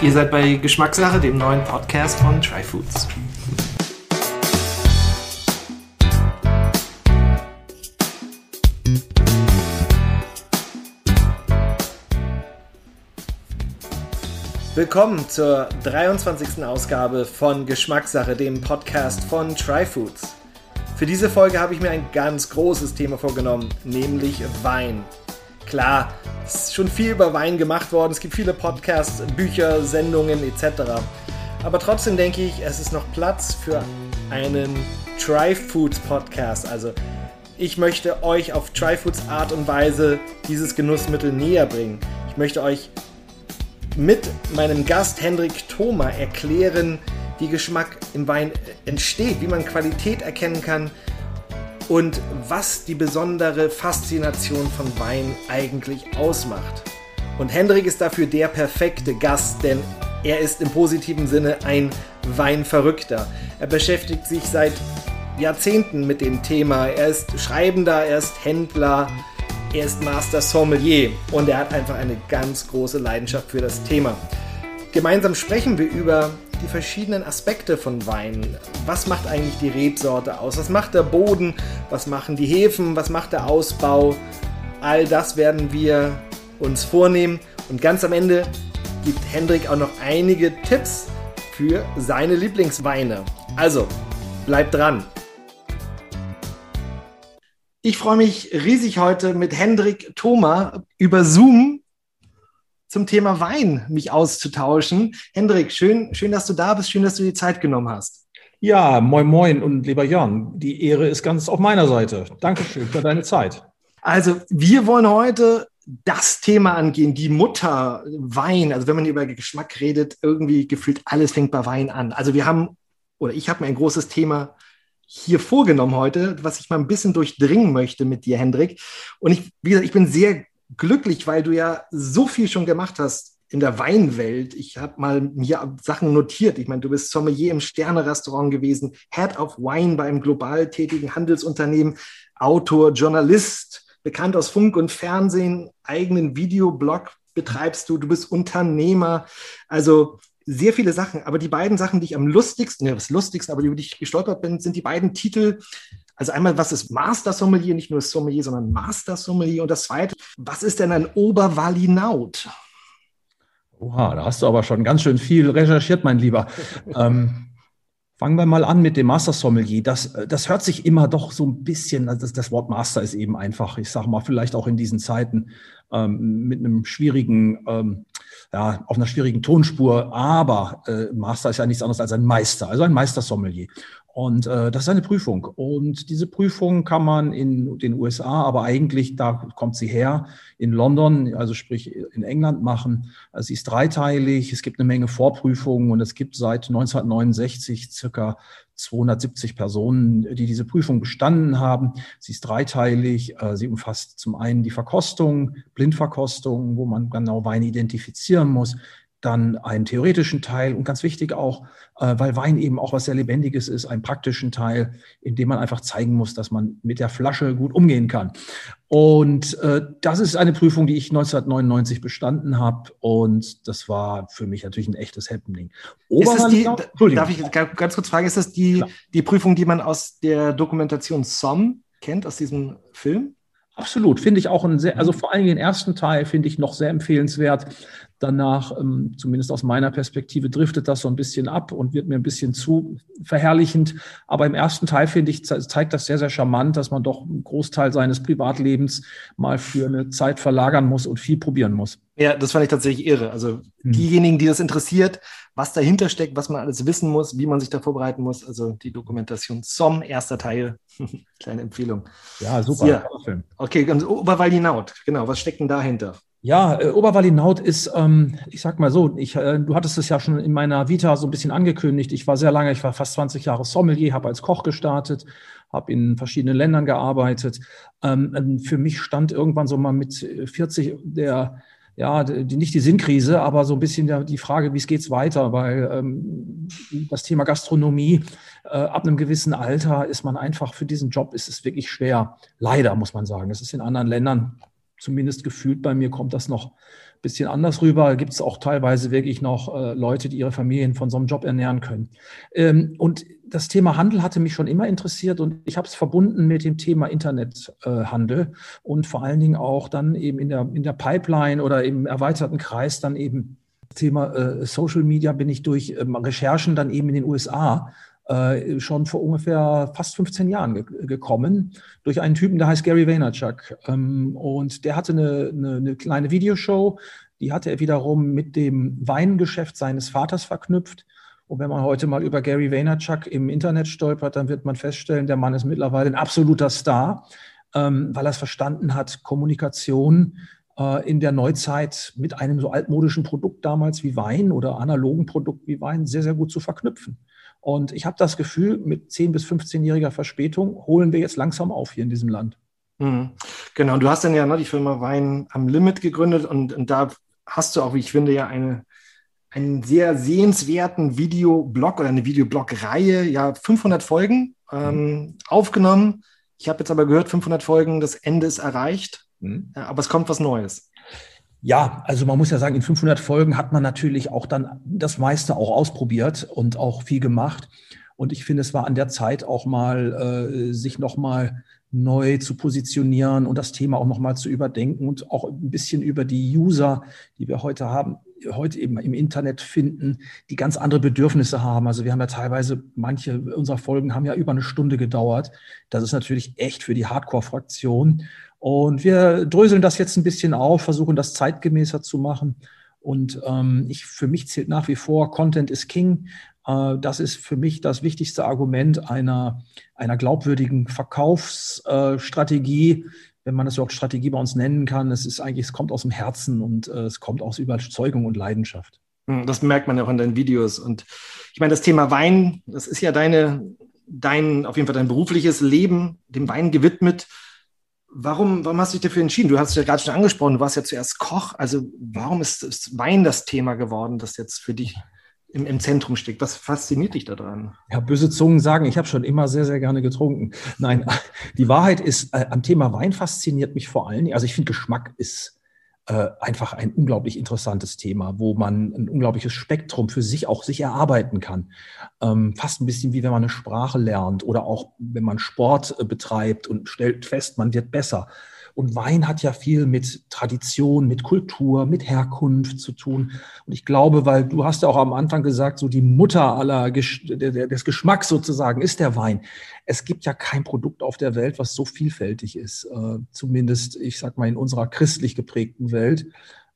Ihr seid bei Geschmackssache, dem neuen Podcast von Tryfoods. Willkommen zur 23. Ausgabe von Geschmackssache, dem Podcast von Tryfoods. Für diese Folge habe ich mir ein ganz großes Thema vorgenommen, nämlich Wein. Klar, es ist schon viel über Wein gemacht worden, es gibt viele Podcasts, Bücher, Sendungen etc. Aber trotzdem denke ich, es ist noch Platz für einen Tryfoods Podcast. Also ich möchte euch auf Tryfoods Art und Weise dieses Genussmittel näher bringen. Ich möchte euch mit meinem Gast Hendrik Thoma erklären, wie Geschmack im Wein entsteht, wie man Qualität erkennen kann und was die besondere Faszination von Wein eigentlich ausmacht. Und Hendrik ist dafür der perfekte Gast, denn er ist im positiven Sinne ein Weinverrückter. Er beschäftigt sich seit Jahrzehnten mit dem Thema. Er ist Schreibender, er ist Händler, er ist Master Sommelier und er hat einfach eine ganz große Leidenschaft für das Thema. Gemeinsam sprechen wir über die verschiedenen Aspekte von Wein. Was macht eigentlich die Rebsorte aus? Was macht der Boden? Was machen die Hefen? Was macht der Ausbau? All das werden wir uns vornehmen. Und ganz am Ende gibt Hendrik auch noch einige Tipps für seine Lieblingsweine. Also, bleibt dran. Ich freue mich riesig heute mit Hendrik Thoma über Zoom zum Thema Wein mich auszutauschen. Hendrik, schön, schön, dass du da bist, schön, dass du die Zeit genommen hast. Ja, moin, moin und lieber Jörn, die Ehre ist ganz auf meiner Seite. Dankeschön für deine Zeit. Also, wir wollen heute das Thema angehen, die Mutter Wein. Also, wenn man über Geschmack redet, irgendwie gefühlt alles fängt bei Wein an. Also, wir haben, oder ich habe mir ein großes Thema hier vorgenommen heute, was ich mal ein bisschen durchdringen möchte mit dir, Hendrik. Und ich, wie gesagt, ich bin sehr glücklich, weil du ja so viel schon gemacht hast in der Weinwelt. Ich habe mal mir Sachen notiert. Ich meine, du bist Sommelier im Sterne-Restaurant gewesen, Head of Wine bei einem global tätigen Handelsunternehmen, Autor, Journalist, bekannt aus Funk und Fernsehen, eigenen Videoblog betreibst du, du bist Unternehmer. Also sehr viele Sachen, aber die beiden Sachen, die ich am lustigsten, ja, das lustigste, aber über die ich gestolpert bin, sind die beiden Titel. Also einmal, was ist Master Sommelier, nicht nur Sommelier, sondern Master Sommelier. Und das zweite, was ist denn ein Obervalinaut? Oha, da hast du aber schon ganz schön viel recherchiert, mein Lieber. ähm, Fangen wir mal an mit dem Master Sommelier. Das, das hört sich immer doch so ein bisschen, also das, das Wort Master ist eben einfach, ich sage mal, vielleicht auch in diesen Zeiten ähm, mit einem schwierigen, ähm, ja, auf einer schwierigen Tonspur, aber äh, Master ist ja nichts anderes als ein Meister, also ein Meister Sommelier. Und äh, das ist eine Prüfung. Und diese Prüfung kann man in den USA, aber eigentlich, da kommt sie her, in London, also sprich in England machen. Also sie ist dreiteilig, es gibt eine Menge Vorprüfungen und es gibt seit 1969 circa 270 Personen, die diese Prüfung bestanden haben. Sie ist dreiteilig. Äh, sie umfasst zum einen die Verkostung, Blindverkostung, wo man genau Wein identifizieren muss dann einen theoretischen Teil und ganz wichtig auch, äh, weil Wein eben auch was sehr Lebendiges ist, einen praktischen Teil, in dem man einfach zeigen muss, dass man mit der Flasche gut umgehen kann. Und äh, das ist eine Prüfung, die ich 1999 bestanden habe und das war für mich natürlich ein echtes Happening. Ist das die, darf ich ganz kurz fragen, ist das die, die Prüfung, die man aus der Dokumentation SOM kennt, aus diesem Film? Absolut, finde ich auch ein sehr, also vor allem den ersten Teil finde ich noch sehr empfehlenswert. Danach, ähm, zumindest aus meiner Perspektive, driftet das so ein bisschen ab und wird mir ein bisschen zu verherrlichend. Aber im ersten Teil, finde ich, zeigt das sehr, sehr charmant, dass man doch einen Großteil seines Privatlebens mal für eine Zeit verlagern muss und viel probieren muss. Ja, das fand ich tatsächlich irre. Also hm. diejenigen, die das interessiert, was dahinter steckt, was man alles wissen muss, wie man sich da vorbereiten muss. Also die Dokumentation SOM, erster Teil. Kleine Empfehlung. Ja, super. Ja. Okay, ganz Oberwaldinaut, genau. Was steckt denn dahinter? Ja, äh, Oberwalinaut ist, ähm, ich sag mal so, ich, äh, du hattest es ja schon in meiner Vita so ein bisschen angekündigt. Ich war sehr lange, ich war fast 20 Jahre Sommelier, habe als Koch gestartet, habe in verschiedenen Ländern gearbeitet. Ähm, ähm für mich stand irgendwann so mal mit 40 der ja, die, nicht die Sinnkrise, aber so ein bisschen die Frage, wie es geht's weiter, weil ähm, das Thema Gastronomie äh, ab einem gewissen Alter ist man einfach für diesen Job ist es wirklich schwer. Leider muss man sagen. Es ist in anderen Ländern zumindest gefühlt bei mir kommt das noch bisschen anders rüber. Gibt es auch teilweise wirklich noch äh, Leute, die ihre Familien von so einem Job ernähren können. Ähm, und das Thema Handel hatte mich schon immer interessiert und ich habe es verbunden mit dem Thema Internethandel äh, und vor allen Dingen auch dann eben in der, in der Pipeline oder im erweiterten Kreis dann eben Thema äh, Social Media bin ich durch ähm, Recherchen dann eben in den USA äh, schon vor ungefähr fast 15 Jahren ge gekommen durch einen Typen, der heißt Gary Vaynerchuk. Ähm, und der hatte eine, eine, eine, kleine Videoshow, die hatte er wiederum mit dem Weingeschäft seines Vaters verknüpft. Und wenn man heute mal über Gary Vaynerchuk im Internet stolpert, dann wird man feststellen, der Mann ist mittlerweile ein absoluter Star, ähm, weil er es verstanden hat, Kommunikation äh, in der Neuzeit mit einem so altmodischen Produkt damals wie Wein oder analogen Produkt wie Wein sehr, sehr gut zu verknüpfen. Und ich habe das Gefühl, mit 10- bis 15-jähriger Verspätung holen wir jetzt langsam auf hier in diesem Land. Mhm. Genau, du hast dann ja ne, die Firma Wein am Limit gegründet und, und da hast du auch, wie ich finde, ja eine, einen sehr sehenswerten Videoblog oder eine Videoblog-Reihe, ja 500 Folgen ähm, mhm. aufgenommen. Ich habe jetzt aber gehört, 500 Folgen, das Ende ist erreicht, mhm. aber es kommt was Neues. Ja, also man muss ja sagen, in 500 Folgen hat man natürlich auch dann das meiste auch ausprobiert und auch viel gemacht. Und ich finde, es war an der Zeit auch mal, äh, sich nochmal neu zu positionieren und das Thema auch nochmal zu überdenken und auch ein bisschen über die User, die wir heute haben, heute eben im Internet finden, die ganz andere Bedürfnisse haben. Also wir haben ja teilweise, manche unserer Folgen haben ja über eine Stunde gedauert. Das ist natürlich echt für die Hardcore-Fraktion. Und wir dröseln das jetzt ein bisschen auf, versuchen das zeitgemäßer zu machen. Und ähm, ich, für mich zählt nach wie vor, Content is King. Äh, das ist für mich das wichtigste Argument einer, einer glaubwürdigen Verkaufsstrategie, wenn man das überhaupt Strategie bei uns nennen kann. Es ist eigentlich, es kommt aus dem Herzen und äh, es kommt aus Überzeugung und Leidenschaft. Hm, das merkt man ja auch in deinen Videos. Und ich meine, das Thema Wein, das ist ja deine, dein, auf jeden Fall dein berufliches Leben, dem Wein gewidmet. Warum, warum hast du dich dafür entschieden? Du hast es ja gerade schon angesprochen, du warst ja zuerst Koch. Also warum ist, ist Wein das Thema geworden, das jetzt für dich im, im Zentrum steht? Was fasziniert dich daran? Ja, böse Zungen sagen, ich habe schon immer sehr, sehr gerne getrunken. Nein, die Wahrheit ist, äh, am Thema Wein fasziniert mich vor allen Dingen. Also ich finde, Geschmack ist äh, einfach ein unglaublich interessantes Thema, wo man ein unglaubliches Spektrum für sich auch sich erarbeiten kann. Ähm, fast ein bisschen wie wenn man eine Sprache lernt oder auch wenn man Sport äh, betreibt und stellt fest, man wird besser. Und Wein hat ja viel mit Tradition, mit Kultur, mit Herkunft zu tun. Und ich glaube, weil du hast ja auch am Anfang gesagt, so die Mutter aller des Geschmacks sozusagen ist der Wein. Es gibt ja kein Produkt auf der Welt, was so vielfältig ist. Äh, zumindest, ich sag mal, in unserer christlich geprägten Welt.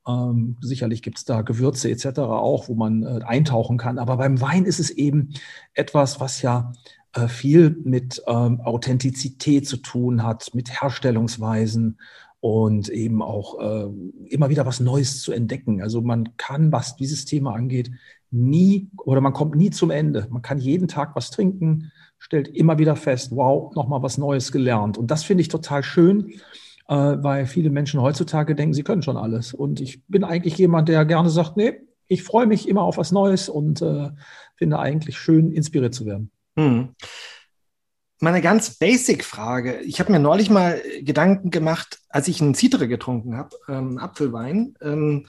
Ähm, sicherlich gibt es da Gewürze etc. auch, wo man äh, eintauchen kann. Aber beim Wein ist es eben etwas, was ja viel mit ähm, Authentizität zu tun hat, mit Herstellungsweisen und eben auch äh, immer wieder was Neues zu entdecken. Also man kann, was dieses Thema angeht, nie oder man kommt nie zum Ende. Man kann jeden Tag was trinken, stellt immer wieder fest, wow, nochmal was Neues gelernt. Und das finde ich total schön, äh, weil viele Menschen heutzutage denken, sie können schon alles. Und ich bin eigentlich jemand, der gerne sagt, nee, ich freue mich immer auf was Neues und äh, finde eigentlich schön, inspiriert zu werden. Hm. Meine ganz basic Frage. Ich habe mir neulich mal Gedanken gemacht, als ich einen Citre getrunken habe, ähm, Apfelwein. Ähm,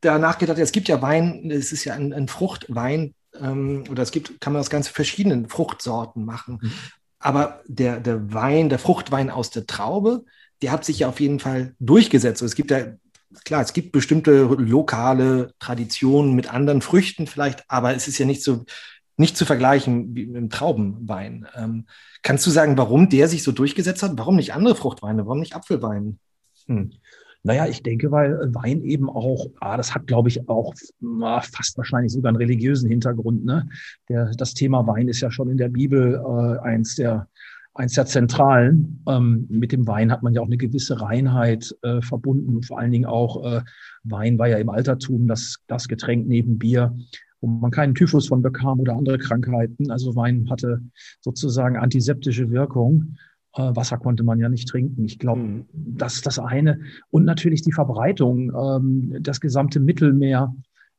danach gedacht, es gibt ja Wein, es ist ja ein, ein Fruchtwein, ähm, oder es gibt, kann man aus ganz verschiedenen Fruchtsorten machen. Mhm. Aber der, der Wein, der Fruchtwein aus der Traube, der hat sich ja auf jeden Fall durchgesetzt. Also es gibt ja klar, es gibt bestimmte lokale Traditionen mit anderen Früchten vielleicht, aber es ist ja nicht so nicht zu vergleichen wie mit dem Traubenwein. Ähm, kannst du sagen, warum der sich so durchgesetzt hat? Warum nicht andere Fruchtweine? Warum nicht Apfelwein? Hm. Naja, ich denke, weil Wein eben auch, ah, das hat, glaube ich, auch ah, fast wahrscheinlich sogar einen religiösen Hintergrund. Ne? Der, das Thema Wein ist ja schon in der Bibel äh, eins der eins der zentralen. Ähm, mit dem Wein hat man ja auch eine gewisse Reinheit äh, verbunden. Vor allen Dingen auch äh, Wein war ja im Altertum das, das Getränk neben Bier, wo man keinen Typhus von bekam oder andere Krankheiten. Also Wein hatte sozusagen antiseptische Wirkung. Äh, Wasser konnte man ja nicht trinken. Ich glaube, mhm. das ist das eine. Und natürlich die Verbreitung, ähm, das gesamte Mittelmeer.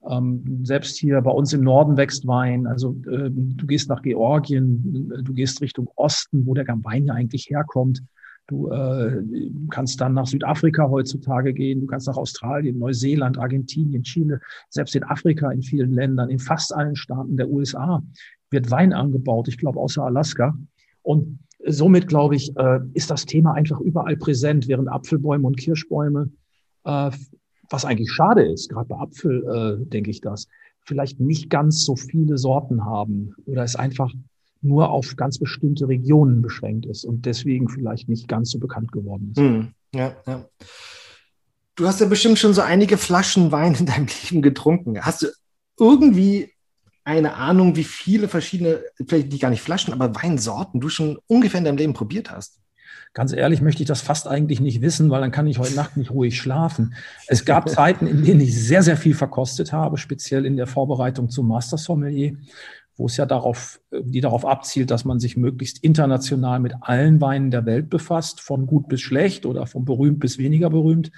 Ähm, selbst hier bei uns im Norden wächst Wein. Also ähm, du gehst nach Georgien, du gehst Richtung Osten, wo der Wein ja eigentlich herkommt. Du äh, kannst dann nach Südafrika heutzutage gehen, du kannst nach Australien, Neuseeland, Argentinien, Chile, selbst in Afrika, in vielen Ländern, in fast allen Staaten der USA wird Wein angebaut, ich glaube außer Alaska. Und somit, glaube ich, äh, ist das Thema einfach überall präsent, während Apfelbäume und Kirschbäume, äh, was eigentlich schade ist, gerade bei Apfel äh, denke ich das, vielleicht nicht ganz so viele Sorten haben oder es einfach nur auf ganz bestimmte Regionen beschränkt ist und deswegen vielleicht nicht ganz so bekannt geworden ist. Hm, ja, ja. Du hast ja bestimmt schon so einige Flaschen Wein in deinem Leben getrunken. Hast du irgendwie eine Ahnung, wie viele verschiedene, vielleicht nicht gar nicht Flaschen, aber Weinsorten du schon ungefähr in deinem Leben probiert hast? Ganz ehrlich möchte ich das fast eigentlich nicht wissen, weil dann kann ich heute Nacht nicht ruhig schlafen. Es gab Zeiten, in denen ich sehr, sehr viel verkostet habe, speziell in der Vorbereitung zum Master Sommelier, wo es ja darauf, die darauf abzielt, dass man sich möglichst international mit allen Weinen der Welt befasst, von gut bis schlecht oder von berühmt bis weniger berühmt.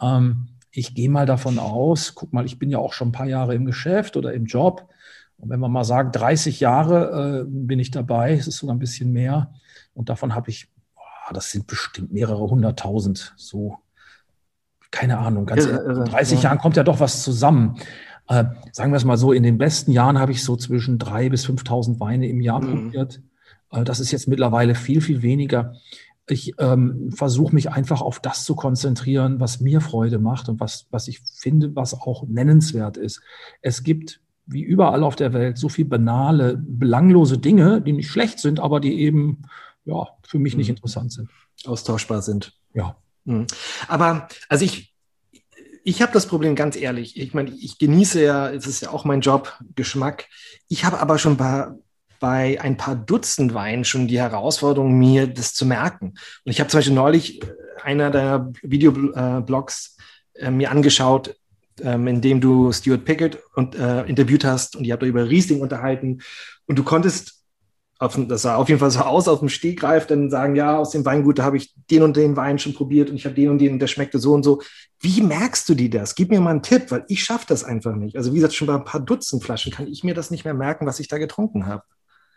Ähm, ich gehe mal davon aus, guck mal, ich bin ja auch schon ein paar Jahre im Geschäft oder im Job. Und wenn man mal sagt, 30 Jahre äh, bin ich dabei, es ist sogar ein bisschen mehr. Und davon habe ich, boah, das sind bestimmt mehrere hunderttausend, so, keine Ahnung, ganz ja, in 30 ja. Jahren kommt ja doch was zusammen. Äh, sagen wir es mal so, in den besten Jahren habe ich so zwischen 3.000 bis 5.000 Weine im Jahr mhm. probiert. Äh, das ist jetzt mittlerweile viel, viel weniger. Ich ähm, versuche mich einfach auf das zu konzentrieren, was mir Freude macht und was, was ich finde, was auch nennenswert ist. Es gibt wie überall auf der Welt so viel banale, belanglose Dinge, die nicht schlecht sind, aber die eben ja, für mich nicht mhm. interessant sind. Austauschbar sind. Ja. Mhm. Aber also ich, ich habe das Problem ganz ehrlich. Ich meine, ich genieße ja, es ist ja auch mein Job, Geschmack. Ich habe aber schon bei, bei ein paar Dutzend Weinen schon die Herausforderung, mir das zu merken. Und ich habe zum Beispiel neulich äh, einer der Videoblogs äh, mir angeschaut, ähm, in dem du Stuart Pickett und, äh, interviewt hast und ihr habt euch über Riesling unterhalten und du konntest auf, das sah auf jeden Fall so aus, auf dem Stegreif, dann sagen, ja, aus dem Weingut, habe ich den und den Wein schon probiert und ich habe den und den und der schmeckte so und so. Wie merkst du dir das? Gib mir mal einen Tipp, weil ich schaffe das einfach nicht. Also wie gesagt, schon bei ein paar Dutzend Flaschen kann ich mir das nicht mehr merken, was ich da getrunken habe.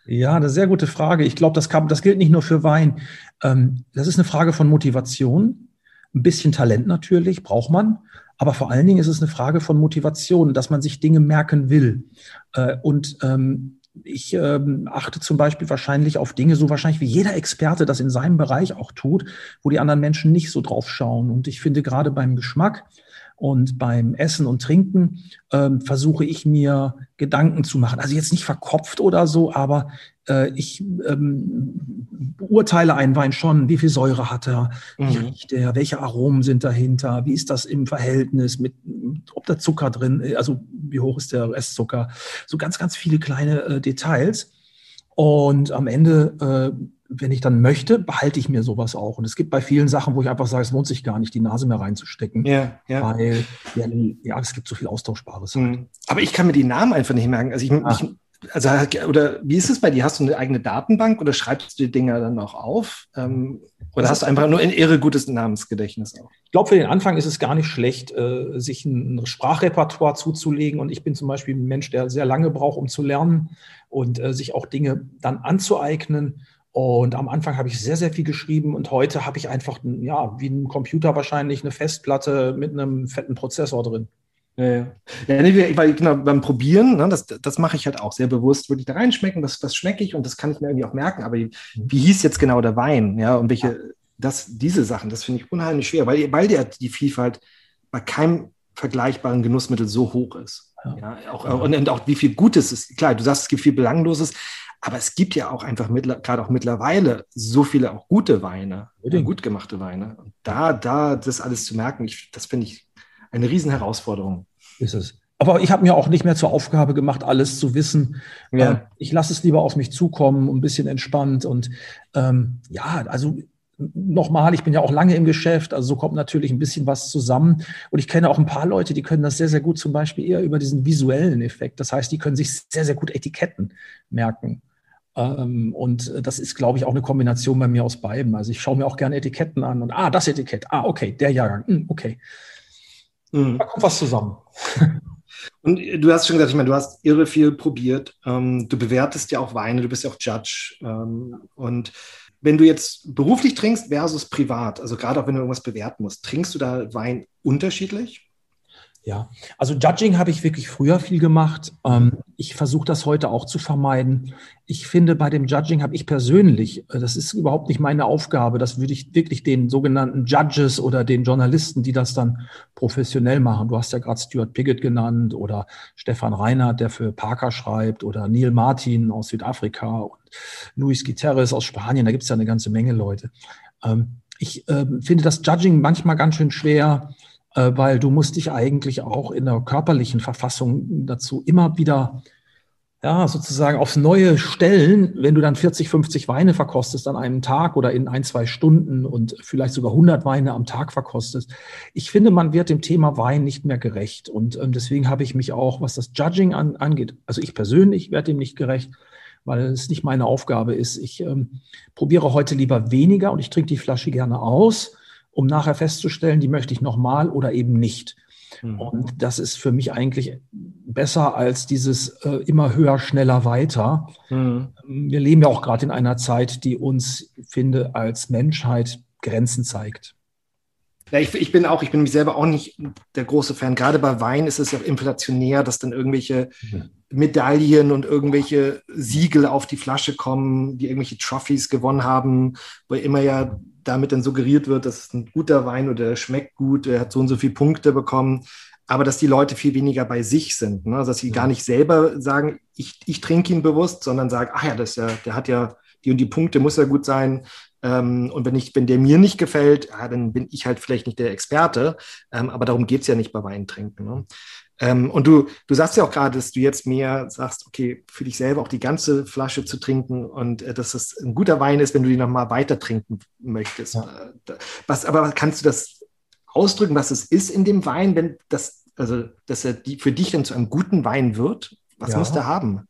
Ja, eine sehr gute Frage. Ich glaube, das, das gilt nicht nur für Wein. Ähm, das ist eine Frage von Motivation. Ein bisschen Talent natürlich braucht man. Aber vor allen Dingen ist es eine Frage von Motivation, dass man sich Dinge merken will. Äh, und ähm, ich ähm, achte zum Beispiel wahrscheinlich auf Dinge, so wahrscheinlich wie jeder Experte das in seinem Bereich auch tut, wo die anderen Menschen nicht so drauf schauen. Und ich finde gerade beim Geschmack und beim Essen und Trinken ähm, versuche ich mir Gedanken zu machen. Also jetzt nicht verkopft oder so, aber ich ähm, beurteile einen Wein schon, wie viel Säure hat er, mhm. wie riecht er, welche Aromen sind dahinter, wie ist das im Verhältnis mit, ob da Zucker drin, also wie hoch ist der Restzucker, so ganz, ganz viele kleine äh, Details. Und am Ende äh, wenn ich dann möchte, behalte ich mir sowas auch. Und es gibt bei vielen Sachen, wo ich einfach sage, es lohnt sich gar nicht, die Nase mehr reinzustecken. Ja, ja. Weil, ja, ja es gibt so viel Austauschbares. Halt. Mhm. Aber ich kann mir die Namen einfach nicht merken. Also ich, ah. ich also, oder wie ist es bei dir? Hast du eine eigene Datenbank oder schreibst du die Dinger dann auch auf? Ähm, oder hast du einfach nur ein irre gutes Namensgedächtnis auch? Ich glaube, für den Anfang ist es gar nicht schlecht, äh, sich ein Sprachrepertoire zuzulegen. Und ich bin zum Beispiel ein Mensch, der sehr lange braucht, um zu lernen und äh, sich auch Dinge dann anzueignen. Und am Anfang habe ich sehr, sehr viel geschrieben und heute habe ich einfach, ja, wie ein Computer wahrscheinlich eine Festplatte mit einem fetten Prozessor drin. Ja, ja. ja nee, weil genau, beim Probieren, ne, das, das mache ich halt auch sehr bewusst, würde ich da reinschmecken, das, das schmecke ich und das kann ich mir irgendwie auch merken. Aber wie, mhm. hieß jetzt genau der Wein? Ja, und welche, das, diese Sachen, das finde ich unheimlich schwer, weil, weil der, die Vielfalt bei keinem vergleichbaren Genussmittel so hoch ist. Ja. ja auch, und, und, auch wie viel Gutes ist. Klar, du sagst, es gibt viel Belangloses, aber es gibt ja auch einfach gerade auch mittlerweile so viele auch gute Weine, ja, gut gemachte Weine. Und da, da das alles zu merken, ich, das finde ich eine Riesenherausforderung. Ist es. Aber ich habe mir auch nicht mehr zur Aufgabe gemacht, alles zu wissen. Ja. Ähm, ich lasse es lieber auf mich zukommen, ein bisschen entspannt. Und ähm, ja, also nochmal, ich bin ja auch lange im Geschäft, also so kommt natürlich ein bisschen was zusammen. Und ich kenne auch ein paar Leute, die können das sehr, sehr gut, zum Beispiel eher über diesen visuellen Effekt. Das heißt, die können sich sehr, sehr gut Etiketten merken. Ähm, und das ist, glaube ich, auch eine Kombination bei mir aus beiden. Also ich schaue mir auch gerne Etiketten an und ah, das Etikett, ah, okay, der Jahrgang, hm, okay. Mhm. Da kommt was zusammen. Und du hast schon gesagt, ich meine, du hast irre viel probiert. Ähm, du bewertest ja auch Weine, du bist ja auch Judge. Ähm, und wenn du jetzt beruflich trinkst versus privat, also gerade auch wenn du irgendwas bewerten musst, trinkst du da Wein unterschiedlich? Ja, also Judging habe ich wirklich früher viel gemacht. Ähm, ich versuche das heute auch zu vermeiden. Ich finde, bei dem Judging habe ich persönlich, äh, das ist überhaupt nicht meine Aufgabe, das würde ich wirklich den sogenannten Judges oder den Journalisten, die das dann professionell machen. Du hast ja gerade Stuart Piggott genannt oder Stefan Reinhardt, der für Parker schreibt oder Neil Martin aus Südafrika und Luis Guterres aus Spanien. Da gibt es ja eine ganze Menge Leute. Ähm, ich ähm, finde das Judging manchmal ganz schön schwer weil du musst dich eigentlich auch in der körperlichen Verfassung dazu immer wieder ja, sozusagen aufs Neue stellen, wenn du dann 40, 50 Weine verkostest an einem Tag oder in ein, zwei Stunden und vielleicht sogar 100 Weine am Tag verkostest. Ich finde, man wird dem Thema Wein nicht mehr gerecht. Und ähm, deswegen habe ich mich auch, was das Judging an, angeht, also ich persönlich werde dem nicht gerecht, weil es nicht meine Aufgabe ist. Ich ähm, probiere heute lieber weniger und ich trinke die Flasche gerne aus um nachher festzustellen, die möchte ich nochmal oder eben nicht. Mhm. Und das ist für mich eigentlich besser als dieses äh, immer höher, schneller, weiter. Mhm. Wir leben ja auch gerade in einer Zeit, die uns, finde, als Menschheit Grenzen zeigt. Ja, ich, ich, bin auch, ich bin mich selber auch nicht der große Fan. Gerade bei Wein ist es ja inflationär, dass dann irgendwelche mhm. Medaillen und irgendwelche Siegel auf die Flasche kommen, die irgendwelche Trophies gewonnen haben, wo immer ja damit dann suggeriert wird, das ist ein guter Wein oder der schmeckt gut, der hat so und so viele Punkte bekommen, aber dass die Leute viel weniger bei sich sind, ne? Also, dass sie ja. gar nicht selber sagen, ich, ich trinke ihn bewusst, sondern sagen, ach ja, das ja, der hat ja die und die Punkte, muss ja gut sein. Ähm, und wenn, ich, wenn der mir nicht gefällt, ja, dann bin ich halt vielleicht nicht der Experte, ähm, aber darum geht es ja nicht bei Weintrinken. Ne? Ähm, und du, du sagst ja auch gerade, dass du jetzt mehr sagst, okay, für dich selber auch die ganze Flasche zu trinken und äh, dass es ein guter Wein ist, wenn du die nochmal weiter trinken möchtest. Ja. Äh, was, aber kannst du das ausdrücken, was es ist in dem Wein, wenn das, also dass er die, für dich dann zu einem guten Wein wird? Was ja. muss der haben?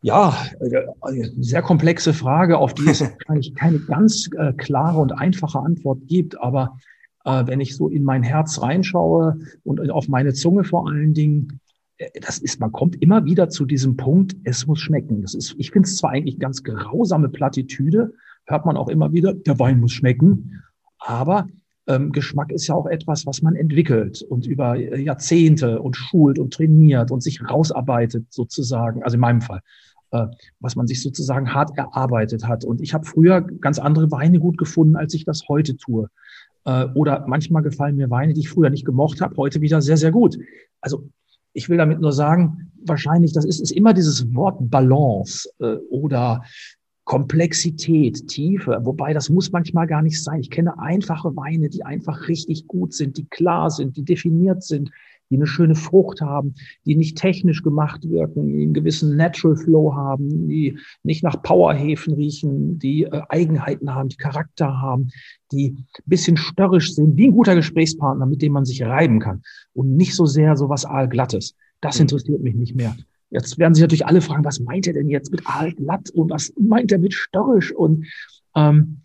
Ja, äh, sehr komplexe Frage, auf die es wahrscheinlich keine ganz äh, klare und einfache Antwort gibt. Aber äh, wenn ich so in mein Herz reinschaue und auf meine Zunge vor allen Dingen, äh, das ist, man kommt immer wieder zu diesem Punkt, es muss schmecken. Das ist, ich finde es zwar eigentlich ganz grausame Plattitüde, hört man auch immer wieder, der Wein muss schmecken, aber ähm, Geschmack ist ja auch etwas, was man entwickelt und über äh, Jahrzehnte und schult und trainiert und sich rausarbeitet sozusagen, also in meinem Fall, äh, was man sich sozusagen hart erarbeitet hat. Und ich habe früher ganz andere Weine gut gefunden, als ich das heute tue. Äh, oder manchmal gefallen mir Weine, die ich früher nicht gemocht habe, heute wieder sehr, sehr gut. Also ich will damit nur sagen, wahrscheinlich, das ist, ist immer dieses Wort Balance äh, oder Komplexität, Tiefe, wobei das muss manchmal gar nicht sein. Ich kenne einfache Weine, die einfach richtig gut sind, die klar sind, die definiert sind, die eine schöne Frucht haben, die nicht technisch gemacht wirken, die einen gewissen Natural Flow haben, die nicht nach Powerhefen riechen, die äh, Eigenheiten haben, die Charakter haben, die ein bisschen störrisch sind, wie ein guter Gesprächspartner, mit dem man sich reiben kann und nicht so sehr so was Aalglattes. Das mhm. interessiert mich nicht mehr. Jetzt werden sich natürlich alle fragen, was meint er denn jetzt mit Aalglatt und was meint er mit störrisch und ähm,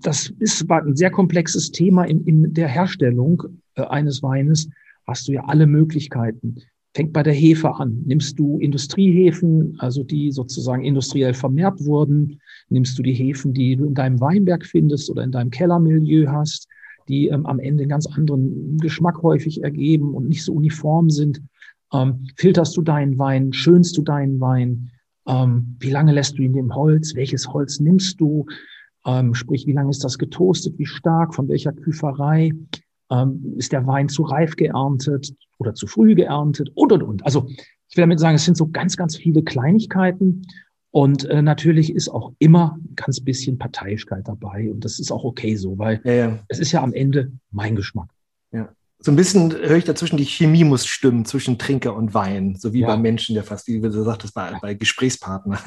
das ist ein sehr komplexes Thema in, in der Herstellung eines Weines. Hast du ja alle Möglichkeiten. Fängt bei der Hefe an. Nimmst du Industriehefen, also die sozusagen industriell vermehrt wurden? Nimmst du die Hefen, die du in deinem Weinberg findest oder in deinem Kellermilieu hast, die ähm, am Ende einen ganz anderen Geschmack häufig ergeben und nicht so uniform sind? Ähm, filterst du deinen Wein? Schönst du deinen Wein? Ähm, wie lange lässt du ihn im Holz? Welches Holz nimmst du? Ähm, sprich, wie lange ist das getoastet, wie stark, von welcher Küferei, ähm, ist der Wein zu reif geerntet oder zu früh geerntet und, und, und. Also ich will damit sagen, es sind so ganz, ganz viele Kleinigkeiten und äh, natürlich ist auch immer ein ganz bisschen Parteiischkeit dabei und das ist auch okay so, weil ja, ja. es ist ja am Ende mein Geschmack. Ja so ein bisschen höre ich dazwischen, die Chemie muss stimmen zwischen Trinker und Wein, so wie ja. beim Menschen, der fast, wie du sagtest, bei, bei Gesprächspartner.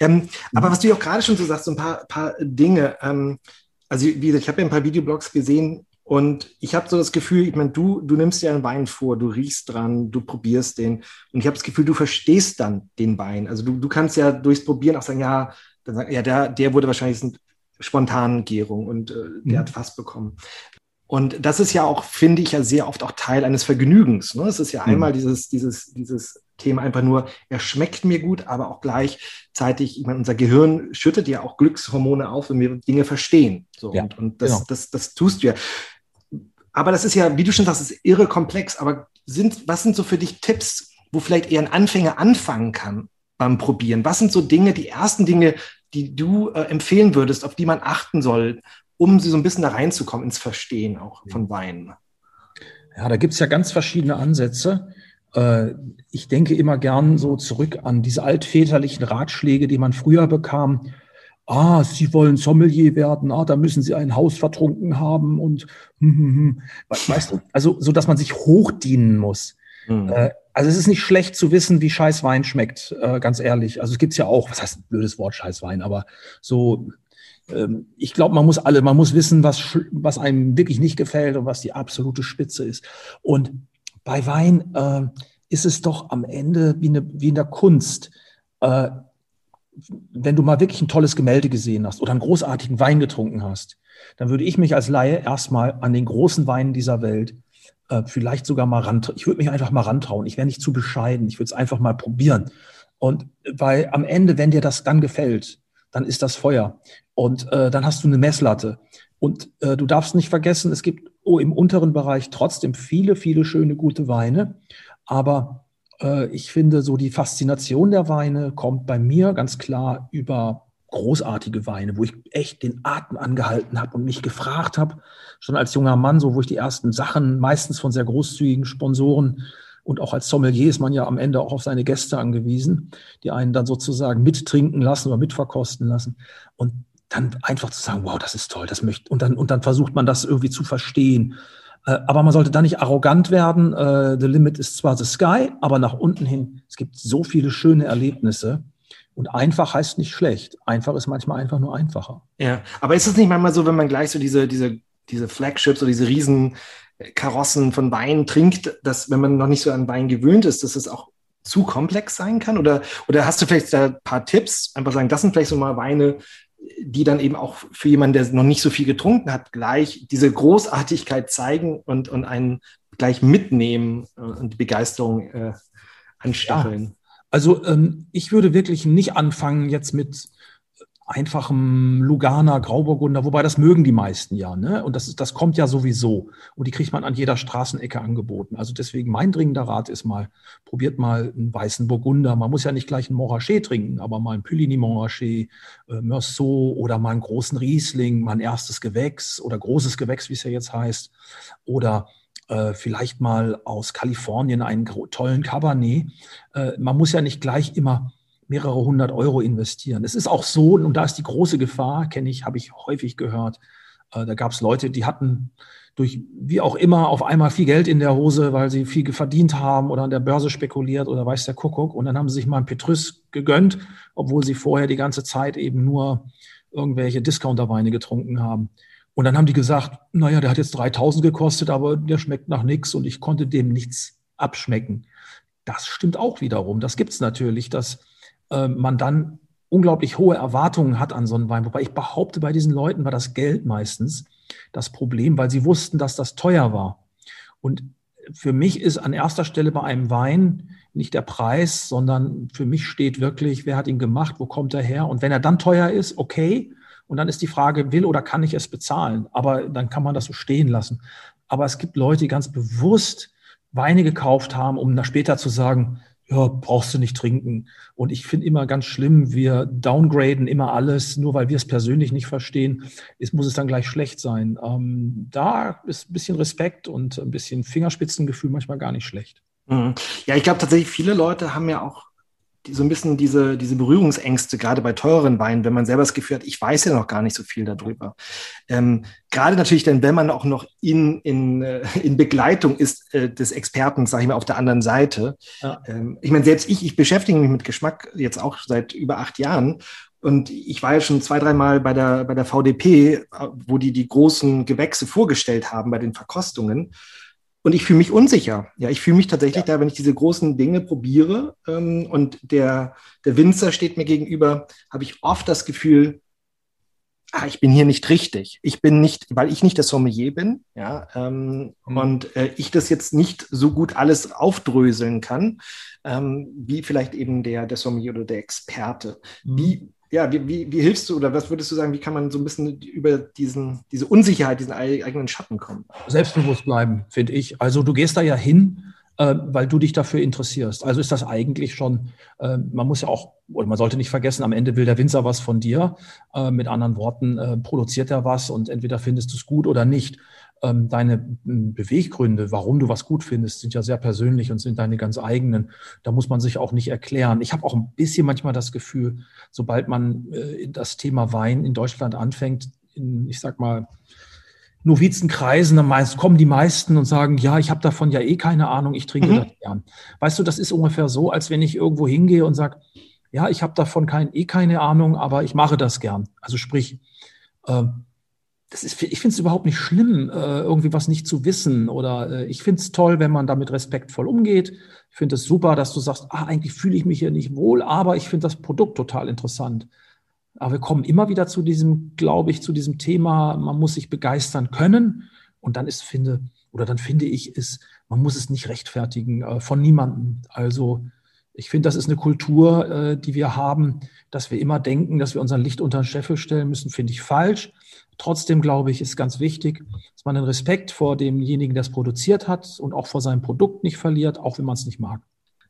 ähm, mhm. Aber was du ja auch gerade schon so sagst, so ein paar, paar Dinge. Ähm, also, wie gesagt, ich habe ja ein paar Videoblogs gesehen und ich habe so das Gefühl, ich meine, du, du nimmst ja einen Wein vor, du riechst dran, du probierst den und ich habe das Gefühl, du verstehst dann den Wein. Also, du, du kannst ja durchs Probieren auch sagen, ja, dann ja, der, der wurde wahrscheinlich eine spontane Gärung und äh, der mhm. hat Fass bekommen. Und das ist ja auch, finde ich, ja sehr oft auch Teil eines Vergnügens. Ne? Es ist ja mhm. einmal dieses, dieses, dieses Thema einfach nur, er schmeckt mir gut, aber auch gleichzeitig, ich meine, unser Gehirn schüttet ja auch Glückshormone auf, wenn wir Dinge verstehen. So, ja, und, und das, genau. das, das tust du ja. Aber das ist ja, wie du schon sagst, ist irre komplex. Aber sind, was sind so für dich Tipps, wo vielleicht eher ein Anfänger anfangen kann beim Probieren? Was sind so Dinge, die ersten Dinge, die du äh, empfehlen würdest, auf die man achten soll, um sie so ein bisschen da reinzukommen ins Verstehen auch von Wein? Ja, da gibt es ja ganz verschiedene Ansätze. Äh, ich denke immer gern so zurück an diese altväterlichen Ratschläge, die man früher bekam. Ah, Sie wollen Sommelier werden, ah, da müssen Sie ein Haus vertrunken haben und hm, hm, hm. weißt du, also so, dass man sich hochdienen muss. Mhm. Äh, also es ist nicht schlecht zu wissen, wie scheiß Wein schmeckt, äh, ganz ehrlich. Also es gibt's ja auch, was heißt ein blödes Wort, scheiß Wein, aber so ähm, ich glaube, man muss alle, man muss wissen, was, was einem wirklich nicht gefällt und was die absolute Spitze ist. Und bei Wein äh, ist es doch am Ende wie, eine, wie in der Kunst. Äh, wenn du mal wirklich ein tolles Gemälde gesehen hast oder einen großartigen Wein getrunken hast, dann würde ich mich als Laie erstmal an den großen Weinen dieser Welt äh, vielleicht sogar mal ran, ich würde mich einfach mal rantrauen. Ich wäre nicht zu bescheiden. Ich würde es einfach mal probieren. Und weil am Ende, wenn dir das dann gefällt, dann ist das Feuer. Und äh, dann hast du eine Messlatte. Und äh, du darfst nicht vergessen, es gibt oh, im unteren Bereich trotzdem viele, viele schöne, gute Weine. Aber äh, ich finde, so die Faszination der Weine kommt bei mir ganz klar über großartige Weine, wo ich echt den Atem angehalten habe und mich gefragt habe, schon als junger Mann, so wo ich die ersten Sachen meistens von sehr großzügigen Sponsoren und auch als Sommelier ist man ja am Ende auch auf seine Gäste angewiesen, die einen dann sozusagen mittrinken lassen oder mitverkosten lassen. Und dann einfach zu sagen, wow, das ist toll, das möchte, und dann, und dann versucht man das irgendwie zu verstehen. Äh, aber man sollte da nicht arrogant werden. Äh, the limit ist zwar the sky, aber nach unten hin, es gibt so viele schöne Erlebnisse. Und einfach heißt nicht schlecht. Einfach ist manchmal einfach nur einfacher. Ja, aber ist es nicht manchmal so, wenn man gleich so diese, diese, diese Flagships oder diese riesen Karossen von Wein trinkt, dass wenn man noch nicht so an Wein gewöhnt ist, dass es auch zu komplex sein kann? Oder, oder hast du vielleicht da ein paar Tipps? Einfach sagen, das sind vielleicht so mal Weine, die dann eben auch für jemanden, der noch nicht so viel getrunken hat, gleich diese Großartigkeit zeigen und, und einen gleich mitnehmen und die Begeisterung äh, anstacheln. Ja. Also ähm, ich würde wirklich nicht anfangen jetzt mit einfachem Luganer, Grauburgunder, wobei das mögen die meisten ja. Ne? Und das, das kommt ja sowieso. Und die kriegt man an jeder Straßenecke angeboten. Also deswegen mein dringender Rat ist mal, probiert mal einen weißen Burgunder. Man muss ja nicht gleich einen Montrachet trinken, aber mal einen Puligny Montrachet, äh, Meursault oder mal einen großen Riesling, mal ein erstes Gewächs oder großes Gewächs, wie es ja jetzt heißt. Oder äh, vielleicht mal aus Kalifornien einen tollen Cabernet. Äh, man muss ja nicht gleich immer mehrere hundert Euro investieren. Es ist auch so, und da ist die große Gefahr, kenne ich, habe ich häufig gehört. Äh, da gab es Leute, die hatten durch wie auch immer auf einmal viel Geld in der Hose, weil sie viel verdient haben oder an der Börse spekuliert oder weiß der Kuckuck. Und dann haben sie sich mal ein Petrus gegönnt, obwohl sie vorher die ganze Zeit eben nur irgendwelche Discounterweine getrunken haben. Und dann haben die gesagt, naja, der hat jetzt 3000 gekostet, aber der schmeckt nach nichts und ich konnte dem nichts abschmecken. Das stimmt auch wiederum. Das gibt es natürlich, dass äh, man dann unglaublich hohe Erwartungen hat an so einen Wein. Wobei ich behaupte, bei diesen Leuten war das Geld meistens das Problem, weil sie wussten, dass das teuer war. Und für mich ist an erster Stelle bei einem Wein nicht der Preis, sondern für mich steht wirklich, wer hat ihn gemacht, wo kommt er her? Und wenn er dann teuer ist, okay. Und dann ist die Frage, will oder kann ich es bezahlen? Aber dann kann man das so stehen lassen. Aber es gibt Leute, die ganz bewusst Weine gekauft haben, um dann später zu sagen, ja, brauchst du nicht trinken. Und ich finde immer ganz schlimm, wir downgraden immer alles, nur weil wir es persönlich nicht verstehen, ist, muss es dann gleich schlecht sein. Ähm, da ist ein bisschen Respekt und ein bisschen Fingerspitzengefühl manchmal gar nicht schlecht. Mhm. Ja, ich glaube tatsächlich, viele Leute haben ja auch die, so ein bisschen diese, diese Berührungsängste, gerade bei teuren Weinen, wenn man selber das Gefühl hat, ich weiß ja noch gar nicht so viel darüber. Ähm, gerade natürlich dann, wenn man auch noch in, in, äh, in Begleitung ist äh, des Experten, sage ich mal, auf der anderen Seite. Ja. Ähm, ich meine, selbst ich, ich beschäftige mich mit Geschmack jetzt auch seit über acht Jahren und ich war ja schon zwei, dreimal bei der, bei der VDP, wo die die großen Gewächse vorgestellt haben bei den Verkostungen. Und ich fühle mich unsicher. Ja, ich fühle mich tatsächlich ja. da, wenn ich diese großen Dinge probiere ähm, und der, der Winzer steht mir gegenüber, habe ich oft das Gefühl, ah, ich bin hier nicht richtig. Ich bin nicht, weil ich nicht der Sommelier bin, ja, ähm, mhm. und äh, ich das jetzt nicht so gut alles aufdröseln kann, ähm, wie vielleicht eben der, der Sommelier oder der Experte. Mhm. Wie, ja, wie, wie, wie, hilfst du oder was würdest du sagen, wie kann man so ein bisschen über diesen, diese Unsicherheit, diesen eigenen Schatten kommen? Selbstbewusst bleiben, finde ich. Also du gehst da ja hin äh, weil du dich dafür interessierst. Also ist das eigentlich schon, äh, man muss ja auch, oder man sollte nicht vergessen, am Ende will der Winzer was von dir. Äh, mit anderen Worten, äh, produziert er was und entweder findest du es gut oder nicht. Ähm, deine Beweggründe, warum du was gut findest, sind ja sehr persönlich und sind deine ganz eigenen. Da muss man sich auch nicht erklären. Ich habe auch ein bisschen manchmal das Gefühl, sobald man äh, das Thema Wein in Deutschland anfängt, in, ich sag mal, Novizenkreisen, dann meist, kommen die meisten und sagen, ja, ich habe davon ja eh keine Ahnung, ich trinke mhm. das gern. Weißt du, das ist ungefähr so, als wenn ich irgendwo hingehe und sage, ja, ich habe davon kein, eh keine Ahnung, aber ich mache das gern. Also sprich, äh, das ist, ich finde es überhaupt nicht schlimm, äh, irgendwie was nicht zu wissen. Oder äh, ich finde es toll, wenn man damit respektvoll umgeht. Ich finde es super, dass du sagst, ah, eigentlich fühle ich mich hier nicht wohl, aber ich finde das Produkt total interessant. Aber wir kommen immer wieder zu diesem, glaube ich, zu diesem Thema, man muss sich begeistern können. Und dann ist, finde, oder dann finde ich, ist, man muss es nicht rechtfertigen äh, von niemandem. Also ich finde, das ist eine Kultur, die wir haben, dass wir immer denken, dass wir unser Licht unter den Scheffel stellen müssen, finde ich falsch. Trotzdem glaube ich, ist ganz wichtig, dass man den Respekt vor demjenigen, der es produziert hat und auch vor seinem Produkt nicht verliert, auch wenn man es nicht mag.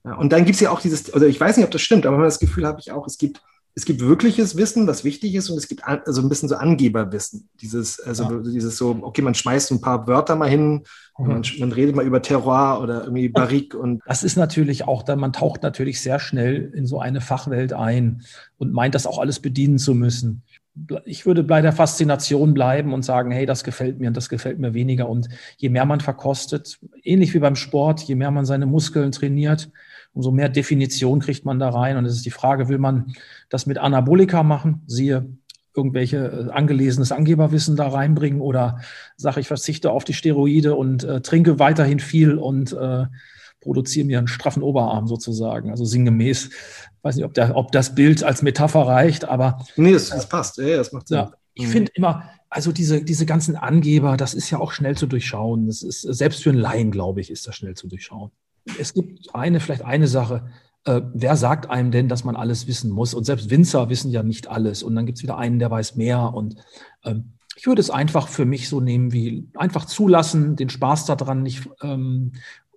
Ja, und dann gibt es ja auch dieses, also ich weiß nicht, ob das stimmt, aber das Gefühl habe ich auch, es gibt es gibt wirkliches Wissen, was wichtig ist, und es gibt also ein bisschen so Angeberwissen. Dieses, also ja. dieses so, okay, man schmeißt ein paar Wörter mal hin, mhm. man, man, redet mal über Terroir oder irgendwie Barrique und. Das ist natürlich auch, dann, man taucht natürlich sehr schnell in so eine Fachwelt ein und meint das auch alles bedienen zu müssen. Ich würde bei der Faszination bleiben und sagen, hey, das gefällt mir und das gefällt mir weniger. Und je mehr man verkostet, ähnlich wie beim Sport, je mehr man seine Muskeln trainiert, umso mehr Definition kriegt man da rein. Und es ist die Frage, will man das mit Anabolika machen? Siehe irgendwelche äh, angelesenes Angeberwissen da reinbringen oder sage ich verzichte auf die Steroide und äh, trinke weiterhin viel und äh, produziere mir einen straffen Oberarm sozusagen, also sinngemäß. Weiß nicht, ob, der, ob das Bild als Metapher reicht, aber. Nee, das, das passt, ja, das macht Sinn. Ja, ich mhm. finde immer, also diese, diese ganzen Angeber, das ist ja auch schnell zu durchschauen. Das ist, selbst für einen Laien, glaube ich, ist das schnell zu durchschauen es gibt eine, vielleicht eine Sache. Äh, wer sagt einem denn, dass man alles wissen muss? Und selbst Winzer wissen ja nicht alles. Und dann gibt es wieder einen, der weiß mehr. Und ähm, ich würde es einfach für mich so nehmen wie einfach zulassen, den Spaß daran nicht ähm,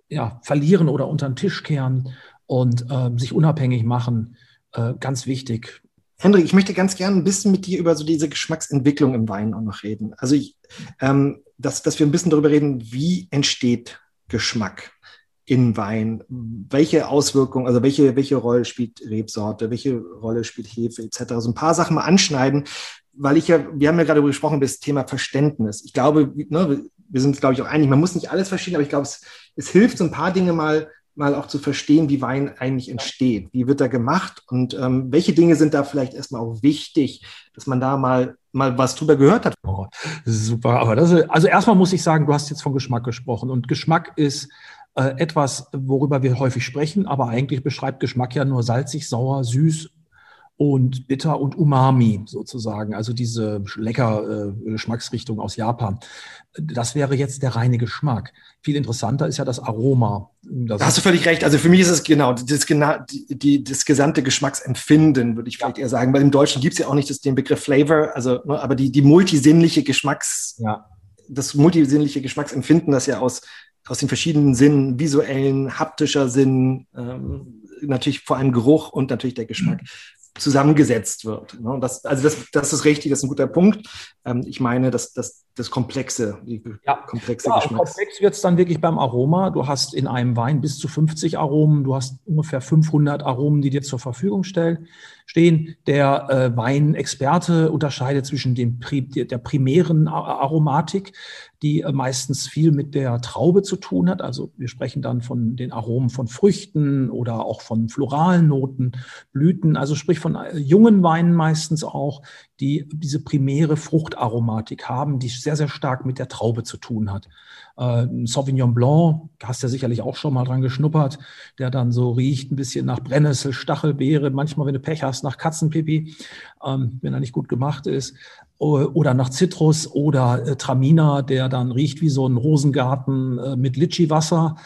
ja, verlieren oder unter den Tisch kehren und äh, sich unabhängig machen. Äh, ganz wichtig. Hendrik, ich möchte ganz gerne ein bisschen mit dir über so diese Geschmacksentwicklung im Wein auch noch reden. Also, ich, ähm, dass, dass wir ein bisschen darüber reden, wie entsteht Geschmack in Wein? Welche Auswirkungen, also welche, welche Rolle spielt Rebsorte, welche Rolle spielt Hefe etc. So ein paar Sachen mal anschneiden, weil ich ja, wir haben ja gerade darüber gesprochen, über das Thema Verständnis. Ich glaube, ne, wir sind, glaube ich, auch einig, man muss nicht alles verstehen, aber ich glaube, es, es hilft, so ein paar Dinge mal mal auch zu verstehen, wie Wein eigentlich entsteht. Wie wird er gemacht und ähm, welche Dinge sind da vielleicht erstmal auch wichtig, dass man da mal, mal was drüber gehört hat. Oh, super, aber das ist, also erstmal muss ich sagen, du hast jetzt von Geschmack gesprochen und Geschmack ist äh, etwas, worüber wir häufig sprechen, aber eigentlich beschreibt Geschmack ja nur salzig, sauer, süß und bitter und Umami sozusagen, also diese lecker äh, Geschmacksrichtung aus Japan. Das wäre jetzt der reine Geschmack. Viel interessanter ist ja das Aroma. Das da hast du völlig recht. Also für mich ist es genau das, die, die, das gesamte Geschmacksempfinden, würde ich vielleicht eher sagen. Weil im Deutschen gibt es ja auch nicht das, den Begriff Flavor, also ne, aber die, die multisinnliche Geschmacks, ja. das multisinnliche Geschmacksempfinden, das ja aus aus den verschiedenen Sinnen, visuellen, haptischer Sinn, ähm, natürlich vor allem Geruch und natürlich der Geschmack zusammengesetzt wird. Ne? Das, also das, das ist richtig, das ist ein guter Punkt. Ähm, ich meine, dass das, das Komplexe, die ja. komplexe ja, Geschmacks. Komplex wird es dann wirklich beim Aroma. Du hast in einem Wein bis zu 50 Aromen, du hast ungefähr 500 Aromen, die dir zur Verfügung stellen, stehen. Der äh, Weinexperte unterscheidet zwischen dem, der primären Aromatik, die äh, meistens viel mit der Traube zu tun hat. Also wir sprechen dann von den Aromen von Früchten oder auch von floralen Noten, Blüten, also sprich von äh, jungen Weinen meistens auch, die diese primäre Fruchtaromatik haben, die sehr, sehr stark mit der Traube zu tun hat. Äh, Sauvignon Blanc, hast ja sicherlich auch schon mal dran geschnuppert, der dann so riecht, ein bisschen nach Brennnessel, Stachelbeere, manchmal, wenn du Pech hast, nach Katzenpipi, ähm, wenn er nicht gut gemacht ist, oder nach Zitrus oder äh, Traminer, der dann riecht wie so ein Rosengarten äh, mit Litschi-Wasser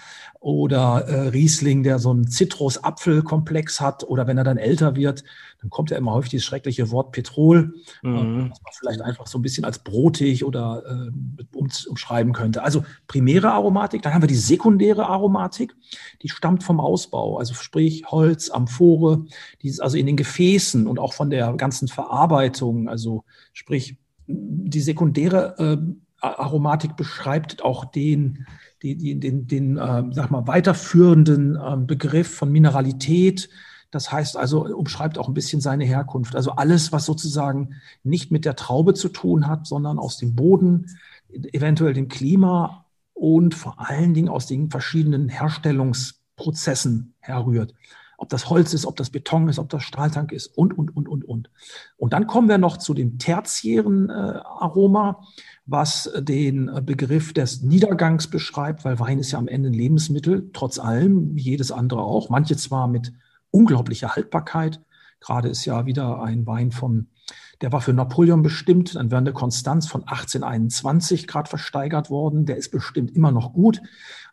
oder äh, Riesling, der so einen Zitrus-Apfel-Komplex hat oder wenn er dann älter wird, dann kommt ja immer häufig dieses schreckliche Wort Petrol, mhm. äh, was man vielleicht einfach so ein bisschen als brotig oder äh, um, umschreiben könnte. Also primäre Aromatik, dann haben wir die sekundäre Aromatik, die stammt vom Ausbau, also sprich Holz, Amphore, die ist also in den Gefäßen und auch von der ganzen Verarbeitung, also sprich die sekundäre äh, Aromatik beschreibt auch den die, die, den, den äh, sag mal, weiterführenden äh, Begriff von Mineralität. Das heißt also, umschreibt auch ein bisschen seine Herkunft. Also alles, was sozusagen nicht mit der Traube zu tun hat, sondern aus dem Boden, eventuell dem Klima und vor allen Dingen aus den verschiedenen Herstellungsprozessen herrührt. Ob das Holz ist, ob das Beton ist, ob das Stahltank ist und, und, und, und, und. Und dann kommen wir noch zu dem tertiären äh, Aroma was den Begriff des Niedergangs beschreibt, weil Wein ist ja am Ende ein Lebensmittel, trotz allem, wie jedes andere auch. Manche zwar mit unglaublicher Haltbarkeit. Gerade ist ja wieder ein Wein von, der war für Napoleon bestimmt, dann während der Konstanz von 1821 gerade versteigert worden. Der ist bestimmt immer noch gut.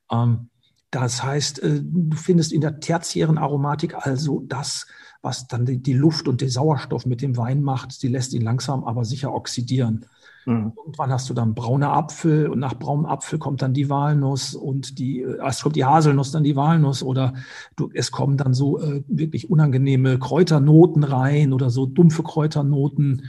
Ähm, das heißt, äh, du findest in der tertiären Aromatik also das, was dann die Luft und den Sauerstoff mit dem Wein macht. Sie lässt ihn langsam, aber sicher oxidieren. Mhm. Irgendwann hast du dann brauner Apfel und nach braunem Apfel kommt dann die Walnuss und die, erst kommt die Haselnuss, dann die Walnuss oder du, es kommen dann so äh, wirklich unangenehme Kräuternoten rein oder so dumpfe Kräuternoten,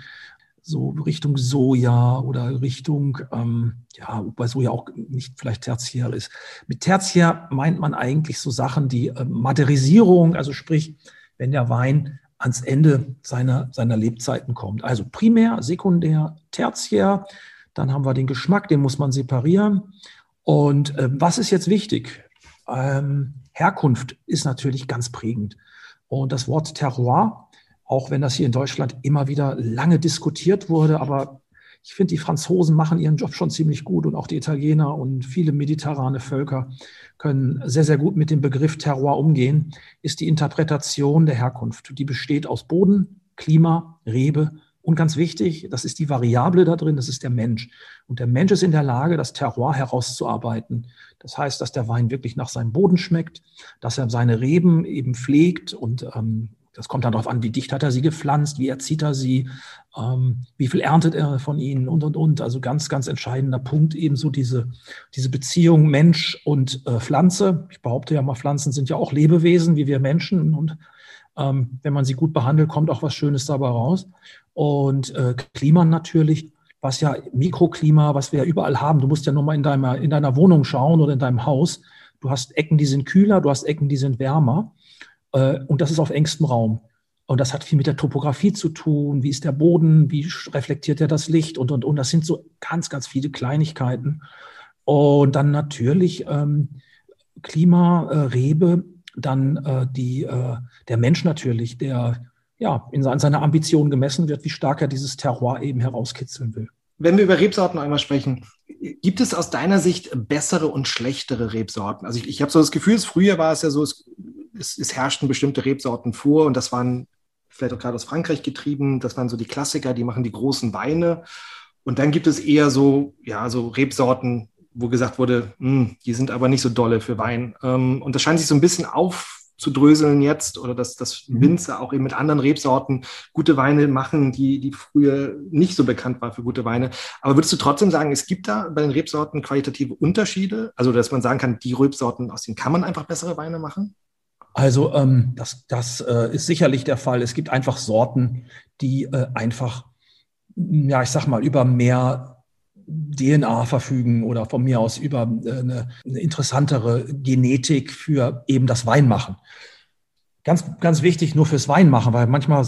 so Richtung Soja oder Richtung, ähm, ja, wobei Soja auch nicht vielleicht tertiär ist. Mit tertiär meint man eigentlich so Sachen, die äh, Materisierung, also sprich, wenn der Wein ans Ende seiner, seiner Lebzeiten kommt. Also primär, sekundär, tertiär. Dann haben wir den Geschmack, den muss man separieren. Und äh, was ist jetzt wichtig? Ähm, Herkunft ist natürlich ganz prägend. Und das Wort Terroir, auch wenn das hier in Deutschland immer wieder lange diskutiert wurde, aber ich finde, die Franzosen machen ihren Job schon ziemlich gut und auch die Italiener und viele mediterrane Völker können sehr, sehr gut mit dem Begriff Terroir umgehen, ist die Interpretation der Herkunft. Die besteht aus Boden, Klima, Rebe und ganz wichtig, das ist die Variable da drin, das ist der Mensch. Und der Mensch ist in der Lage, das Terroir herauszuarbeiten. Das heißt, dass der Wein wirklich nach seinem Boden schmeckt, dass er seine Reben eben pflegt und ähm, das kommt dann darauf an, wie dicht hat er sie gepflanzt, wie erzieht er sie, ähm, wie viel erntet er von ihnen und, und, und. Also ganz, ganz entscheidender Punkt ebenso diese, diese Beziehung Mensch und äh, Pflanze. Ich behaupte ja mal, Pflanzen sind ja auch Lebewesen wie wir Menschen und ähm, wenn man sie gut behandelt, kommt auch was Schönes dabei raus. Und äh, Klima natürlich, was ja Mikroklima, was wir ja überall haben. Du musst ja nur mal in deiner, in deiner Wohnung schauen oder in deinem Haus. Du hast Ecken, die sind kühler, du hast Ecken, die sind wärmer. Äh, und das ist auf engstem Raum. Und das hat viel mit der Topografie zu tun. Wie ist der Boden? Wie reflektiert er das Licht? Und, und, und. Das sind so ganz, ganz viele Kleinigkeiten. Und dann natürlich ähm, Klima, äh, Rebe, dann äh, die, äh, der Mensch natürlich, der ja in seiner Ambition gemessen wird, wie stark er dieses Terroir eben herauskitzeln will. Wenn wir über Rebsorten einmal sprechen, gibt es aus deiner Sicht bessere und schlechtere Rebsorten? Also ich, ich habe so das Gefühl, früher war es ja so, es es, es herrschten bestimmte Rebsorten vor und das waren vielleicht auch gerade aus Frankreich getrieben, das waren so die Klassiker, die machen die großen Weine. Und dann gibt es eher so, ja, so Rebsorten, wo gesagt wurde, hm, die sind aber nicht so dolle für Wein. Ähm, und das scheint sich so ein bisschen aufzudröseln jetzt oder dass, dass mhm. Winzer auch eben mit anderen Rebsorten gute Weine machen, die, die früher nicht so bekannt war für gute Weine. Aber würdest du trotzdem sagen, es gibt da bei den Rebsorten qualitative Unterschiede? Also, dass man sagen kann, die Rebsorten, aus denen kann man einfach bessere Weine machen? Also ähm, das, das äh, ist sicherlich der Fall. Es gibt einfach Sorten, die äh, einfach, ja, ich sag mal, über mehr DNA verfügen oder von mir aus über äh, eine, eine interessantere Genetik für eben das Weinmachen. Ganz, ganz wichtig nur fürs Weinmachen, weil manchmal,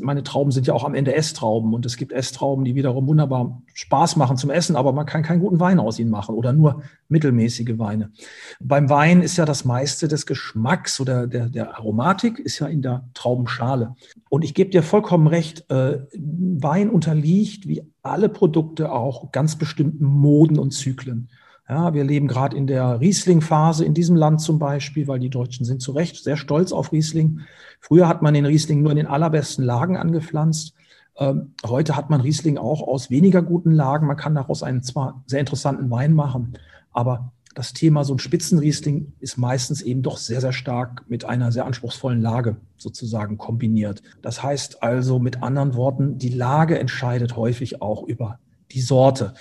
meine Trauben sind ja auch am Ende Esstrauben und es gibt Esstrauben, die wiederum wunderbar Spaß machen zum Essen, aber man kann keinen guten Wein aus ihnen machen oder nur mittelmäßige Weine. Beim Wein ist ja das meiste des Geschmacks oder der, der Aromatik ist ja in der Traubenschale. Und ich gebe dir vollkommen recht, äh, Wein unterliegt wie alle Produkte auch ganz bestimmten Moden und Zyklen. Ja, wir leben gerade in der Riesling-Phase in diesem Land zum Beispiel, weil die Deutschen sind zu Recht sehr stolz auf Riesling. Früher hat man den Riesling nur in den allerbesten Lagen angepflanzt. Ähm, heute hat man Riesling auch aus weniger guten Lagen. Man kann daraus einen zwar sehr interessanten Wein machen, aber das Thema so ein Spitzenriesling ist meistens eben doch sehr, sehr stark mit einer sehr anspruchsvollen Lage sozusagen kombiniert. Das heißt also mit anderen Worten, die Lage entscheidet häufig auch über die Sorte.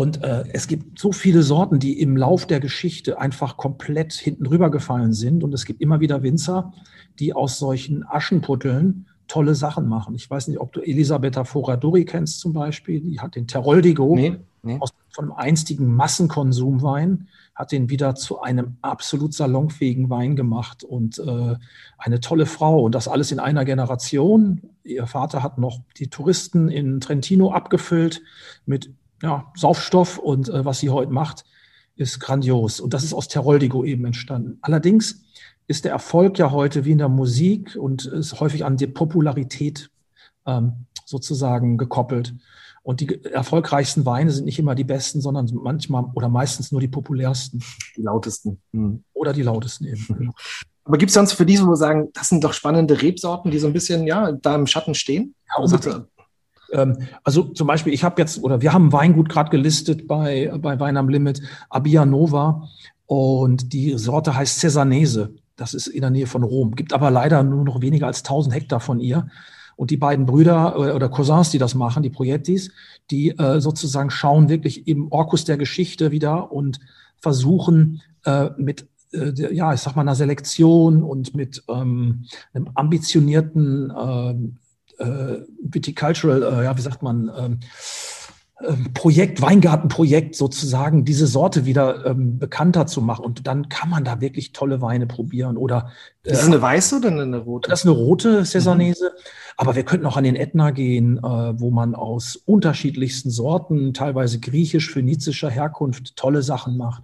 Und äh, es gibt so viele Sorten, die im Lauf der Geschichte einfach komplett hinten rübergefallen sind. Und es gibt immer wieder Winzer, die aus solchen Aschenputteln tolle Sachen machen. Ich weiß nicht, ob du Elisabetta Foradori kennst zum Beispiel. Die hat den Teroldigo nee, nee. Aus, von einem einstigen Massenkonsumwein, hat den wieder zu einem absolut salonfähigen Wein gemacht und äh, eine tolle Frau. Und das alles in einer Generation. Ihr Vater hat noch die Touristen in Trentino abgefüllt mit ja, Saufstoff und äh, was sie heute macht, ist grandios. Und das ist aus Teroldigo eben entstanden. Allerdings ist der Erfolg ja heute wie in der Musik und ist häufig an die Popularität ähm, sozusagen gekoppelt. Und die erfolgreichsten Weine sind nicht immer die besten, sondern manchmal oder meistens nur die populärsten. Die lautesten. Mhm. Oder die lautesten eben. Genau. Aber gibt es sonst für diese, wo wir sagen, das sind doch spannende Rebsorten, die so ein bisschen ja, da im Schatten stehen? Ja, unbedingt. Ähm, also zum Beispiel, ich habe jetzt, oder wir haben Weingut gerade gelistet bei, bei Wein am Limit, Abia Nova. Und die Sorte heißt Cesanese. Das ist in der Nähe von Rom. Gibt aber leider nur noch weniger als 1000 Hektar von ihr. Und die beiden Brüder äh, oder Cousins, die das machen, die Projettis, die äh, sozusagen schauen wirklich im Orkus der Geschichte wieder und versuchen äh, mit äh, ja, ich sag mal, einer Selektion und mit ähm, einem ambitionierten ähm, äh, Viticultural, äh, ja, wie sagt man, ähm, ähm, Projekt, Weingartenprojekt sozusagen, diese Sorte wieder ähm, bekannter zu machen. Und dann kann man da wirklich tolle Weine probieren. Oder äh, ist das eine weiße oder eine rote? Das ist eine rote Cessanese. Mhm. Aber wir könnten auch an den Ätna gehen, äh, wo man aus unterschiedlichsten Sorten, teilweise griechisch-phönizischer Herkunft, tolle Sachen macht.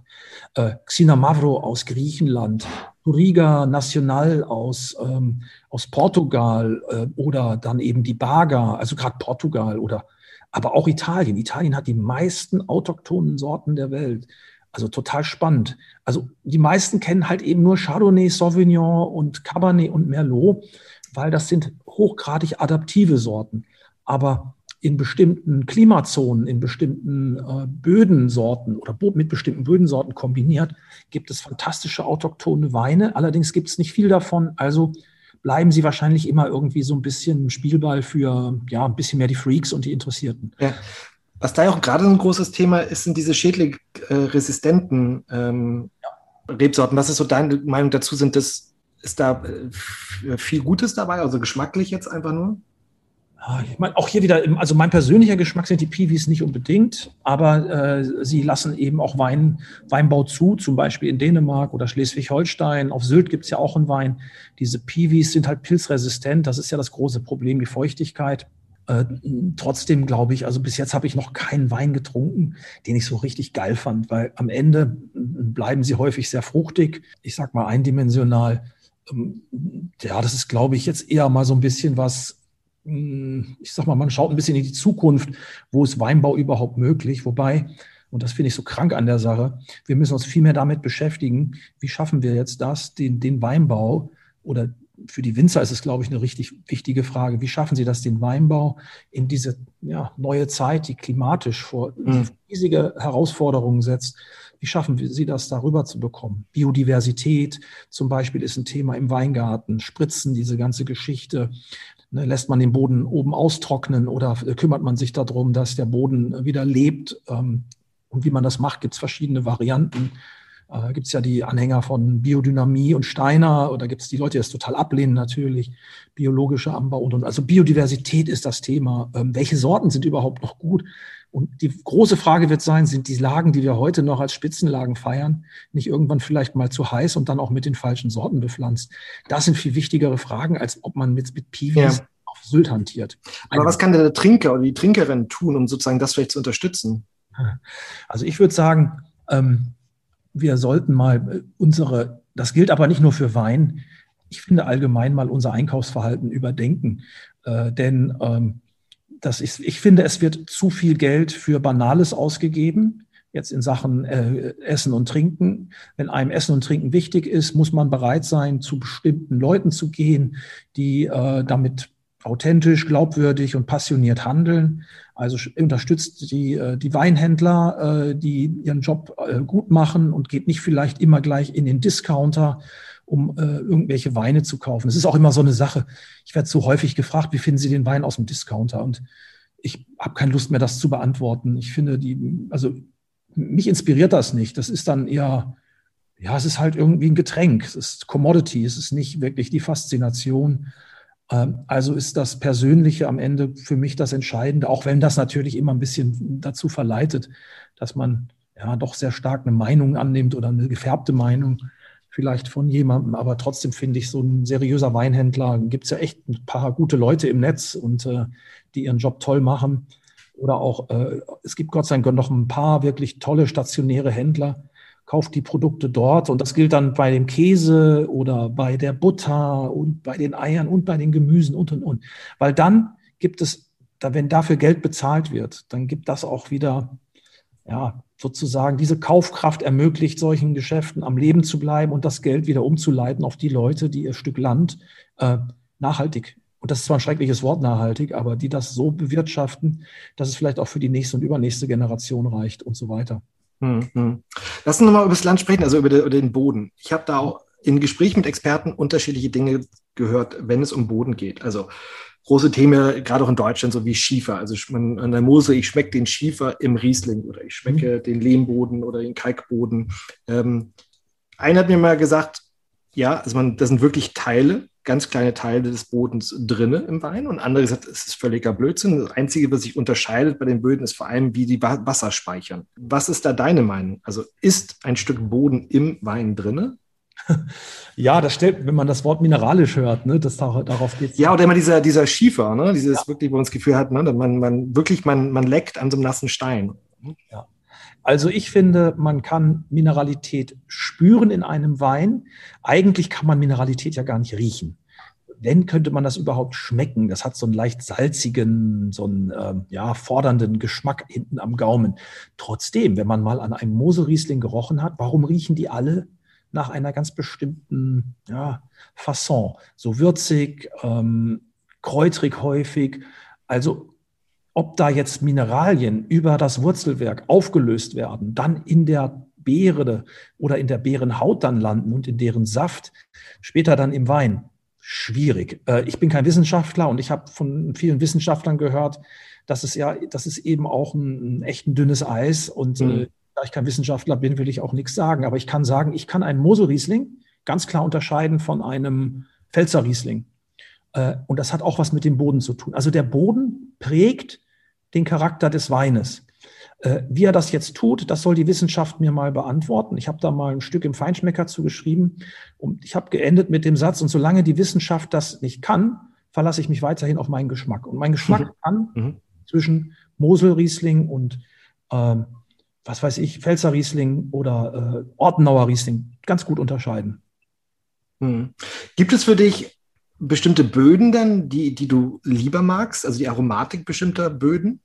Äh, Xinamavro aus Griechenland, Riga Nacional aus, ähm, aus Portugal äh, oder dann eben die Baga, also gerade Portugal oder aber auch Italien. Italien hat die meisten autochthonen Sorten der Welt. Also total spannend. Also die meisten kennen halt eben nur Chardonnay, Sauvignon und Cabernet und Merlot, weil das sind hochgradig adaptive Sorten. Aber in bestimmten Klimazonen, in bestimmten äh, Bödensorten oder mit bestimmten Bödensorten kombiniert, gibt es fantastische autochtone Weine. Allerdings gibt es nicht viel davon. Also bleiben sie wahrscheinlich immer irgendwie so ein bisschen Spielball für ja ein bisschen mehr die Freaks und die Interessierten. Ja. Was da ja auch gerade ein großes Thema ist, sind diese schädlingresistenten ähm, ja. Rebsorten. Was ist so deine Meinung dazu? Sind das, ist da äh, viel Gutes dabei, also geschmacklich jetzt einfach nur? Ich meine, auch hier wieder, also mein persönlicher Geschmack sind die Piwis nicht unbedingt, aber äh, sie lassen eben auch Wein, Weinbau zu, zum Beispiel in Dänemark oder Schleswig-Holstein. Auf Sylt gibt es ja auch einen Wein. Diese Piwis sind halt pilzresistent, das ist ja das große Problem, die Feuchtigkeit. Äh, trotzdem glaube ich, also bis jetzt habe ich noch keinen Wein getrunken, den ich so richtig geil fand, weil am Ende bleiben sie häufig sehr fruchtig, ich sag mal eindimensional. Ähm, ja, das ist, glaube ich, jetzt eher mal so ein bisschen was ich sag mal, man schaut ein bisschen in die Zukunft, wo ist Weinbau überhaupt möglich, wobei, und das finde ich so krank an der Sache, wir müssen uns viel mehr damit beschäftigen, wie schaffen wir jetzt das, den, den Weinbau oder für die Winzer ist es, glaube ich, eine richtig wichtige Frage. Wie schaffen Sie das, den Weinbau in diese ja, neue Zeit, die klimatisch vor mhm. riesige Herausforderungen setzt? Wie schaffen Sie das, darüber zu bekommen? Biodiversität zum Beispiel ist ein Thema im Weingarten, Spritzen, diese ganze Geschichte. Ne, lässt man den Boden oben austrocknen oder kümmert man sich darum, dass der Boden wieder lebt? Ähm, und wie man das macht, gibt es verschiedene Varianten. Äh, gibt es ja die Anhänger von Biodynamie und Steiner oder gibt es die Leute, die das total ablehnen natürlich, biologischer Anbau und, und. Also Biodiversität ist das Thema. Ähm, welche Sorten sind überhaupt noch gut? Und die große Frage wird sein, sind die Lagen, die wir heute noch als Spitzenlagen feiern, nicht irgendwann vielleicht mal zu heiß und dann auch mit den falschen Sorten bepflanzt? Das sind viel wichtigere Fragen, als ob man mit, mit Piwis ja. auf Sylt hantiert. Aber was kann der Trinker oder die Trinkerin tun, um sozusagen das vielleicht zu unterstützen? Also ich würde sagen, ähm, wir sollten mal unsere, das gilt aber nicht nur für Wein, ich finde allgemein mal unser Einkaufsverhalten überdenken. Äh, denn ähm, das ist, ich finde, es wird zu viel Geld für Banales ausgegeben jetzt in Sachen äh, Essen und Trinken. Wenn einem Essen und Trinken wichtig ist, muss man bereit sein, zu bestimmten Leuten zu gehen, die äh, damit authentisch, glaubwürdig und passioniert handeln. Also unterstützt die, äh, die Weinhändler, äh, die ihren Job äh, gut machen und geht nicht vielleicht immer gleich in den Discounter, um irgendwelche Weine zu kaufen. Es ist auch immer so eine Sache. Ich werde so häufig gefragt, wie finden Sie den Wein aus dem Discounter? Und ich habe keine Lust mehr, das zu beantworten. Ich finde die, also mich inspiriert das nicht. Das ist dann eher, ja, es ist halt irgendwie ein Getränk. Es ist Commodity. Es ist nicht wirklich die Faszination. Ähm, also ist das Persönliche am Ende für mich das Entscheidende, auch wenn das natürlich immer ein bisschen dazu verleitet, dass man ja doch sehr stark eine Meinung annimmt oder eine gefärbte Meinung vielleicht von jemandem. Aber trotzdem finde ich, so ein seriöser Weinhändler gibt es ja echt ein paar gute Leute im Netz und äh, die ihren Job toll machen. Oder auch, äh, es gibt Gott sei Dank noch ein paar wirklich tolle stationäre Händler, kauft die Produkte dort. Und das gilt dann bei dem Käse oder bei der Butter und bei den Eiern und bei den Gemüsen und, und, und. Weil dann gibt es, wenn dafür Geld bezahlt wird, dann gibt das auch wieder, ja, sozusagen diese Kaufkraft ermöglicht solchen Geschäften am Leben zu bleiben und das Geld wieder umzuleiten auf die Leute, die ihr Stück Land äh, nachhaltig und das ist zwar ein schreckliches Wort nachhaltig, aber die das so bewirtschaften, dass es vielleicht auch für die nächste und übernächste Generation reicht und so weiter. Hm, hm. Lass uns nochmal über das Land sprechen, also über, den Boden. Ich habe da auch in Gesprächen mit Experten unterschiedliche Dinge gehört, wenn es um Boden geht. Also große Themen, gerade auch in Deutschland, so wie Schiefer. Also man, an der Mosel, ich schmecke den Schiefer im Riesling oder ich schmecke mhm. den Lehmboden oder den Kalkboden. Ähm, einer hat mir mal gesagt, ja, also man, das sind wirklich Teile, ganz kleine Teile des Bodens drinne im Wein und andere gesagt, es ist völliger Blödsinn. Das Einzige, was sich unterscheidet bei den Böden, ist vor allem, wie die Wasser speichern. Was ist da deine Meinung? Also ist ein Stück Boden im Wein drinne? Ja, das stellt, wenn man das Wort mineralisch hört, ne, das darauf geht. Ja, oder immer dieser, dieser Schiefer, ne, dieses ja. wirklich, wo man das Gefühl hat, ne, man, man wirklich, man, man leckt an so einem nassen Stein. Ja. Also ich finde, man kann Mineralität spüren in einem Wein. Eigentlich kann man Mineralität ja gar nicht riechen. Wenn könnte man das überhaupt schmecken? Das hat so einen leicht salzigen, so einen ähm, ja, fordernden Geschmack hinten am Gaumen. Trotzdem, wenn man mal an einem Moselriesling gerochen hat, warum riechen die alle nach einer ganz bestimmten ja, Fasson? So würzig, ähm, kräutrig häufig. Also ob da jetzt Mineralien über das Wurzelwerk aufgelöst werden, dann in der Beere oder in der Beerenhaut dann landen und in deren Saft, später dann im Wein. Schwierig. Äh, ich bin kein Wissenschaftler und ich habe von vielen Wissenschaftlern gehört, dass es ja, das ist eben auch ein, ein echt ein dünnes Eis und äh, mhm. Da ich kein Wissenschaftler bin, will ich auch nichts sagen. Aber ich kann sagen, ich kann einen Moselriesling ganz klar unterscheiden von einem Pfälzer Riesling. Äh, und das hat auch was mit dem Boden zu tun. Also der Boden prägt den Charakter des Weines. Äh, wie er das jetzt tut, das soll die Wissenschaft mir mal beantworten. Ich habe da mal ein Stück im Feinschmecker zugeschrieben und ich habe geendet mit dem Satz, und solange die Wissenschaft das nicht kann, verlasse ich mich weiterhin auf meinen Geschmack. Und mein Geschmack mhm. kann mhm. zwischen Moselriesling und ähm, was weiß ich, Pfälzer Riesling oder äh, Ortenauer Riesling ganz gut unterscheiden. Mhm. Gibt es für dich bestimmte Böden dann, die, die du lieber magst, also die Aromatik bestimmter Böden?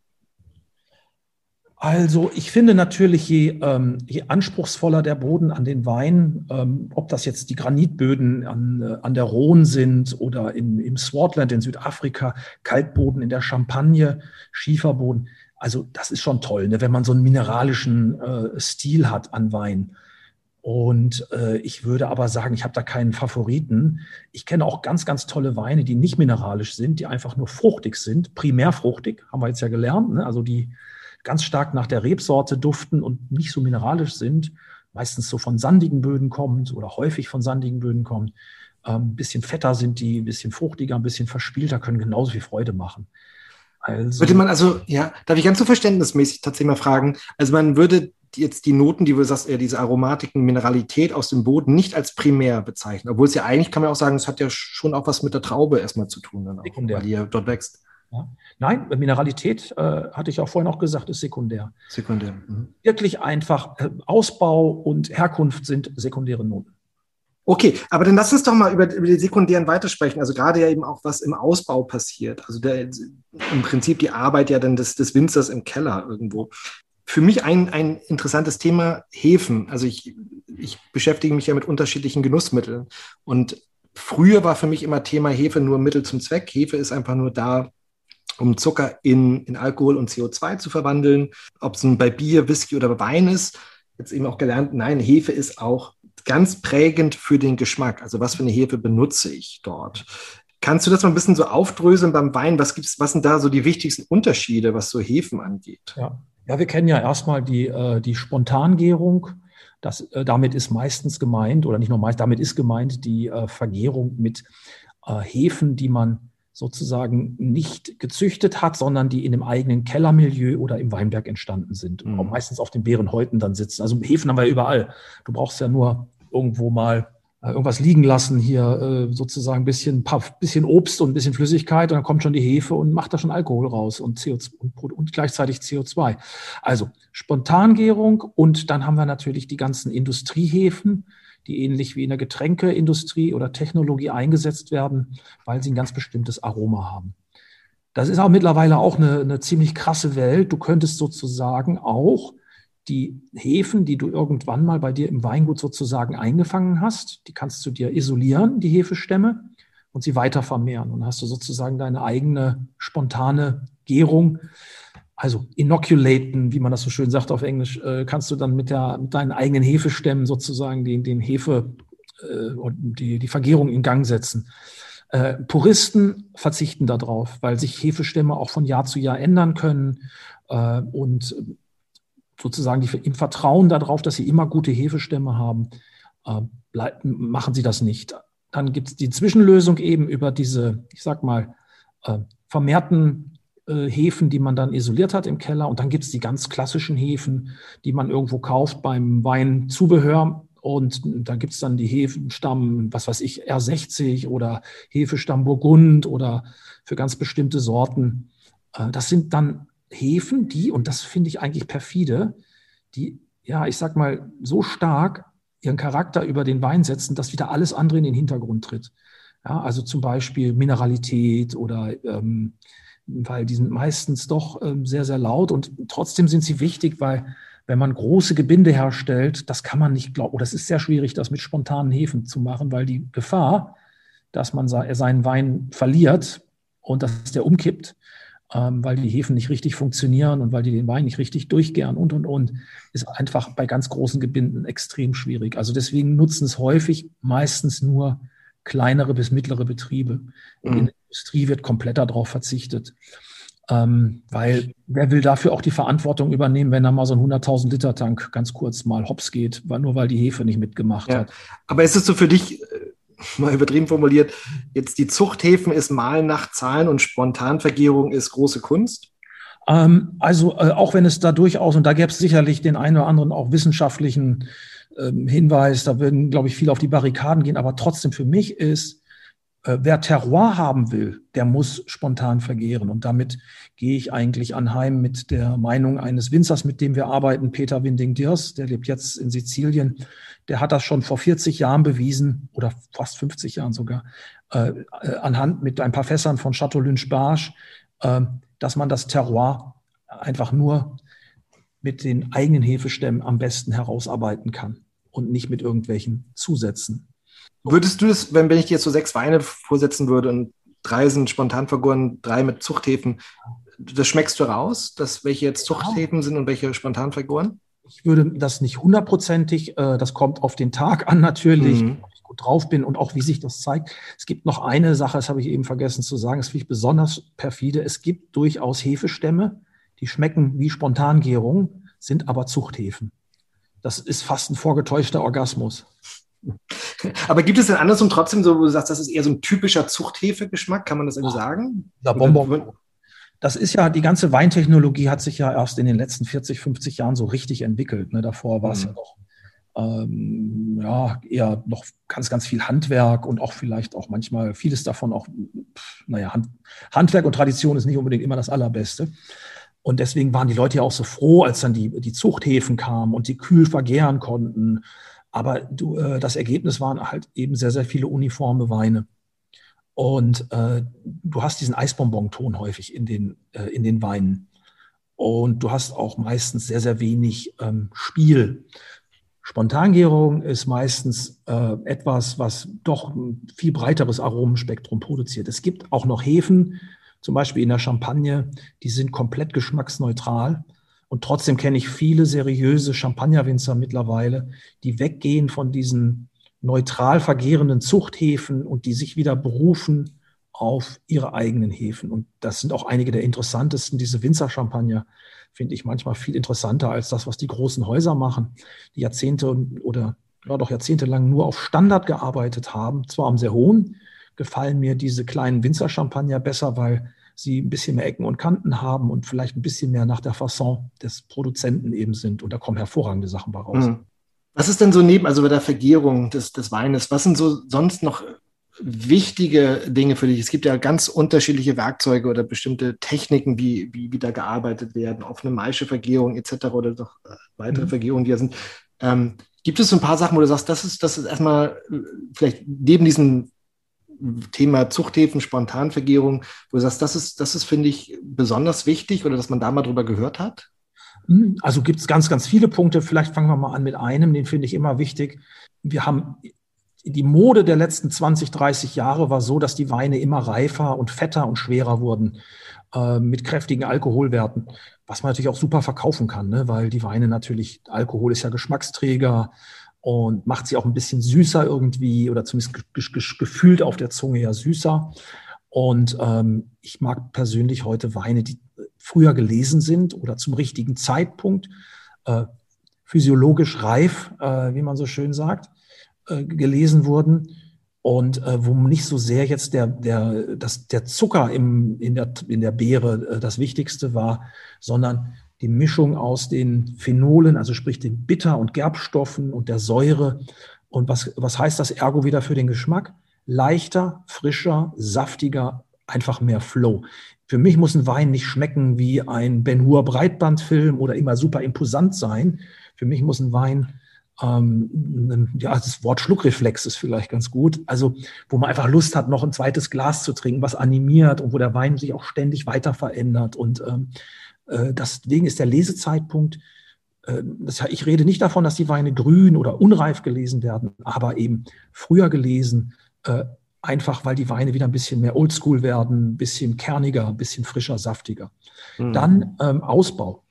Also ich finde natürlich, je, ähm, je anspruchsvoller der Boden an den Wein, ähm, ob das jetzt die Granitböden an, äh, an der Rhone sind oder in, im Swartland in Südafrika, Kalkboden in der Champagne, Schieferboden, also das ist schon toll, ne, wenn man so einen mineralischen äh, Stil hat an Wein. Und äh, ich würde aber sagen, ich habe da keinen Favoriten. Ich kenne auch ganz, ganz tolle Weine, die nicht mineralisch sind, die einfach nur fruchtig sind, primär fruchtig, haben wir jetzt ja gelernt. Ne? Also die ganz stark nach der Rebsorte duften und nicht so mineralisch sind, meistens so von sandigen Böden kommt oder häufig von sandigen Böden kommt. Ein ähm, bisschen fetter sind die, ein bisschen fruchtiger, ein bisschen verspielter, können genauso viel Freude machen. Also, würde man also, ja, darf ich ganz so verständnismäßig tatsächlich mal fragen, also man würde jetzt die Noten, die du sagst, eher diese Aromatiken, Mineralität aus dem Boden nicht als primär bezeichnen. Obwohl es ja eigentlich, kann man auch sagen, es hat ja schon auch was mit der Traube erstmal zu tun, dann auch, weil die ja dort wächst. Ja. Nein, Mineralität, äh, hatte ich auch vorhin auch gesagt, ist sekundär. Sekundär. Mhm. Wirklich einfach. Äh, Ausbau und Herkunft sind sekundäre Noten. Okay, aber dann lass uns doch mal über, über die sekundären weitersprechen. Also gerade ja eben auch, was im Ausbau passiert. Also der, im Prinzip die Arbeit ja dann des, des Winzers im Keller irgendwo für mich ein, ein interessantes Thema Hefen. Also ich, ich beschäftige mich ja mit unterschiedlichen Genussmitteln. Und früher war für mich immer Thema Hefe nur Mittel zum Zweck. Hefe ist einfach nur da, um Zucker in, in Alkohol und CO2 zu verwandeln. Ob es nun bei Bier, Whisky oder Wein ist. Jetzt eben auch gelernt, nein, Hefe ist auch ganz prägend für den Geschmack. Also was für eine Hefe benutze ich dort? Kannst du das mal ein bisschen so aufdröseln beim Wein? Was gibt's, was sind da so die wichtigsten Unterschiede, was so Hefen angeht? Ja, ja wir kennen ja erstmal die, äh, die Spontangärung. Das, äh, damit ist meistens gemeint, oder nicht nur meist, damit ist gemeint die äh, Vergärung mit äh, Hefen, die man sozusagen nicht gezüchtet hat, sondern die in dem eigenen Kellermilieu oder im Weinberg entstanden sind. Mhm. meistens auf den Beerenhäuten dann sitzen. Also Hefen haben wir überall. Du brauchst ja nur irgendwo mal äh, irgendwas liegen lassen, hier äh, sozusagen ein bisschen, paar, bisschen Obst und ein bisschen Flüssigkeit und dann kommt schon die Hefe und macht da schon Alkohol raus und, CO2, und, und gleichzeitig CO2. Also Spontangärung und dann haben wir natürlich die ganzen Industriehefen, die ähnlich wie in der Getränkeindustrie oder Technologie eingesetzt werden, weil sie ein ganz bestimmtes Aroma haben. Das ist auch mittlerweile auch eine, eine ziemlich krasse Welt. Du könntest sozusagen auch die Hefen, die du irgendwann mal bei dir im Weingut sozusagen eingefangen hast, die kannst du dir isolieren, die Hefestämme, und sie weiter vermehren. Und hast du sozusagen deine eigene spontane Gärung. Also inoculaten, wie man das so schön sagt auf Englisch, äh, kannst du dann mit, der, mit deinen eigenen Hefestämmen sozusagen den, den Hefe äh, und die, die Vergärung in Gang setzen. Äh, Puristen verzichten darauf, weil sich Hefestämme auch von Jahr zu Jahr ändern können. Äh, und sozusagen die, im Vertrauen darauf, dass sie immer gute Hefestämme haben, äh, bleib, machen sie das nicht. Dann gibt es die Zwischenlösung eben über diese, ich sag mal, äh, vermehrten äh, Hefen, die man dann isoliert hat im Keller. Und dann gibt es die ganz klassischen Hefen, die man irgendwo kauft beim Weinzubehör. Und da gibt es dann die Hefenstamm, was weiß ich, R60 oder Hefestamm Burgund oder für ganz bestimmte Sorten. Äh, das sind dann Hefen, die, und das finde ich eigentlich perfide, die, ja, ich sag mal, so stark ihren Charakter über den Wein setzen, dass wieder alles andere in den Hintergrund tritt. Ja, also zum Beispiel Mineralität oder ähm, weil die sind meistens doch ähm, sehr, sehr laut und trotzdem sind sie wichtig, weil wenn man große Gebinde herstellt, das kann man nicht glauben, oder es ist sehr schwierig, das mit spontanen Hefen zu machen, weil die Gefahr, dass man seinen Wein verliert und dass der umkippt, ähm, weil die Hefen nicht richtig funktionieren und weil die den Wein nicht richtig durchgären und, und, und, ist einfach bei ganz großen Gebinden extrem schwierig. Also deswegen nutzen es häufig meistens nur kleinere bis mittlere Betriebe. Mhm. In Industrie wird komplett darauf verzichtet. Ähm, weil wer will dafür auch die Verantwortung übernehmen, wenn da mal so ein 100.000 Liter Tank ganz kurz mal hops geht, weil, nur weil die Hefe nicht mitgemacht ja. hat. Aber ist es so für dich äh, mal übertrieben formuliert, jetzt die Zuchthäfen ist Malen nach Zahlen und Spontanvergärung ist große Kunst? Ähm, also äh, auch wenn es da durchaus, und da gäbe es sicherlich den einen oder anderen auch wissenschaftlichen ähm, Hinweis, da würden, glaube ich, viele auf die Barrikaden gehen, aber trotzdem für mich ist wer Terroir haben will, der muss spontan vergehren. Und damit gehe ich eigentlich anheim mit der Meinung eines Winzers, mit dem wir arbeiten, Peter Winding-Diers, der lebt jetzt in Sizilien. Der hat das schon vor 40 Jahren bewiesen oder fast 50 Jahren sogar, äh, äh, anhand mit ein paar Fässern von Chateau Lynch-Barge, äh, dass man das Terroir einfach nur mit den eigenen Hefestämmen am besten herausarbeiten kann und nicht mit irgendwelchen Zusätzen. Würdest du das, wenn, wenn ich dir jetzt so sechs Weine vorsetzen würde und drei sind spontan vergoren, drei mit Zuchthäfen, das schmeckst du raus, dass welche jetzt Zuchthäfen sind und welche spontan vergoren? Ich würde das nicht hundertprozentig, äh, das kommt auf den Tag an natürlich, mhm. ob ich gut drauf bin und auch wie sich das zeigt. Es gibt noch eine Sache, das habe ich eben vergessen zu sagen, das finde ich besonders perfide. Es gibt durchaus Hefestämme, die schmecken wie Spontangärung, sind aber Zuchthäfen. Das ist fast ein vorgetäuschter Orgasmus. Aber gibt es denn andersrum trotzdem so, wo du sagst, das ist eher so ein typischer Zuchthefegeschmack, kann man das irgendwie sagen? Ja, Bonbon. Das ist ja, die ganze Weintechnologie hat sich ja erst in den letzten 40, 50 Jahren so richtig entwickelt. Ne? Davor war es mhm. ja noch ähm, ja, eher noch ganz, ganz viel Handwerk und auch vielleicht auch manchmal vieles davon auch, naja, Hand, Handwerk und Tradition ist nicht unbedingt immer das Allerbeste. Und deswegen waren die Leute ja auch so froh, als dann die, die Zuchthäfen kamen und die kühl vergären konnten. Aber du, äh, das Ergebnis waren halt eben sehr, sehr viele uniforme Weine. Und äh, du hast diesen Eisbonbon-Ton häufig in den, äh, in den Weinen. und du hast auch meistens sehr, sehr wenig ähm, Spiel. Spontangärung ist meistens äh, etwas, was doch ein viel breiteres Aromenspektrum produziert. Es gibt auch noch Hefen, zum Beispiel in der Champagne, die sind komplett geschmacksneutral. Und trotzdem kenne ich viele seriöse Champagnerwinzer mittlerweile, die weggehen von diesen neutral vergärenden Zuchthäfen und die sich wieder berufen auf ihre eigenen Hefen. Und das sind auch einige der interessantesten. Diese Winzer-Champagner finde ich manchmal viel interessanter als das, was die großen Häuser machen, die Jahrzehnte oder ja, doch jahrzehntelang nur auf Standard gearbeitet haben. Zwar am sehr hohen, gefallen mir diese kleinen Winzer-Champagner besser, weil sie ein bisschen mehr Ecken und Kanten haben und vielleicht ein bisschen mehr nach der Fasson des Produzenten eben sind. Und da kommen hervorragende Sachen bei raus. Mhm. Was ist denn so neben, also bei der Vergärung des, des Weines, was sind so sonst noch wichtige Dinge für dich? Es gibt ja ganz unterschiedliche Werkzeuge oder bestimmte Techniken, wie, wie, wie da gearbeitet werden, offene Maischevergärung etc. oder doch äh, weitere mhm. Vergärungen, die da sind. Ähm, gibt es so ein paar Sachen, wo du sagst, das ist, das ist erstmal äh, vielleicht neben diesem Thema Zuchthäfen, Spontanvergärung, wo du sagst, das ist, das ist, finde ich, besonders wichtig oder dass man da mal drüber gehört hat? Hm, also gibt es ganz, ganz viele Punkte. Vielleicht fangen wir mal an mit einem, den finde ich immer wichtig. Wir haben die Mode der letzten 20, 30 Jahre war so, dass die Weine immer reifer und fetter und schwerer wurden äh, mit kräftigen Alkoholwerten, was man natürlich auch super verkaufen kann, ne? weil die Weine natürlich, Alkohol ist ja Geschmacksträger und macht sie auch ein bisschen süßer irgendwie oder zumindest gefühlt auf der Zunge ja süßer. Und ähm, ich mag persönlich heute Weine, die früher gelesen sind oder zum richtigen Zeitpunkt, äh, physiologisch reif, äh, wie man so schön sagt. Äh, gelesen wurden und äh, wo nicht so sehr jetzt der, der, das, der Zucker im, in, der, in der Beere äh, das Wichtigste war, sondern die Mischung aus den Phenolen, also sprich den Bitter- und Gerbstoffen und der Säure. Und was, was heißt das ergo wieder für den Geschmack? Leichter, frischer, saftiger, einfach mehr Flow. Für mich muss ein Wein nicht schmecken wie ein Ben Hur Breitbandfilm oder immer super imposant sein. Für mich muss ein Wein ähm, ja, das Wort Schluckreflex ist vielleicht ganz gut. Also, wo man einfach Lust hat, noch ein zweites Glas zu trinken, was animiert und wo der Wein sich auch ständig weiter verändert. Und ähm, äh, deswegen ist der Lesezeitpunkt, äh, ich rede nicht davon, dass die Weine grün oder unreif gelesen werden, aber eben früher gelesen, äh, einfach weil die Weine wieder ein bisschen mehr oldschool werden, ein bisschen kerniger, ein bisschen frischer, saftiger. Mhm. Dann ähm, Ausbau.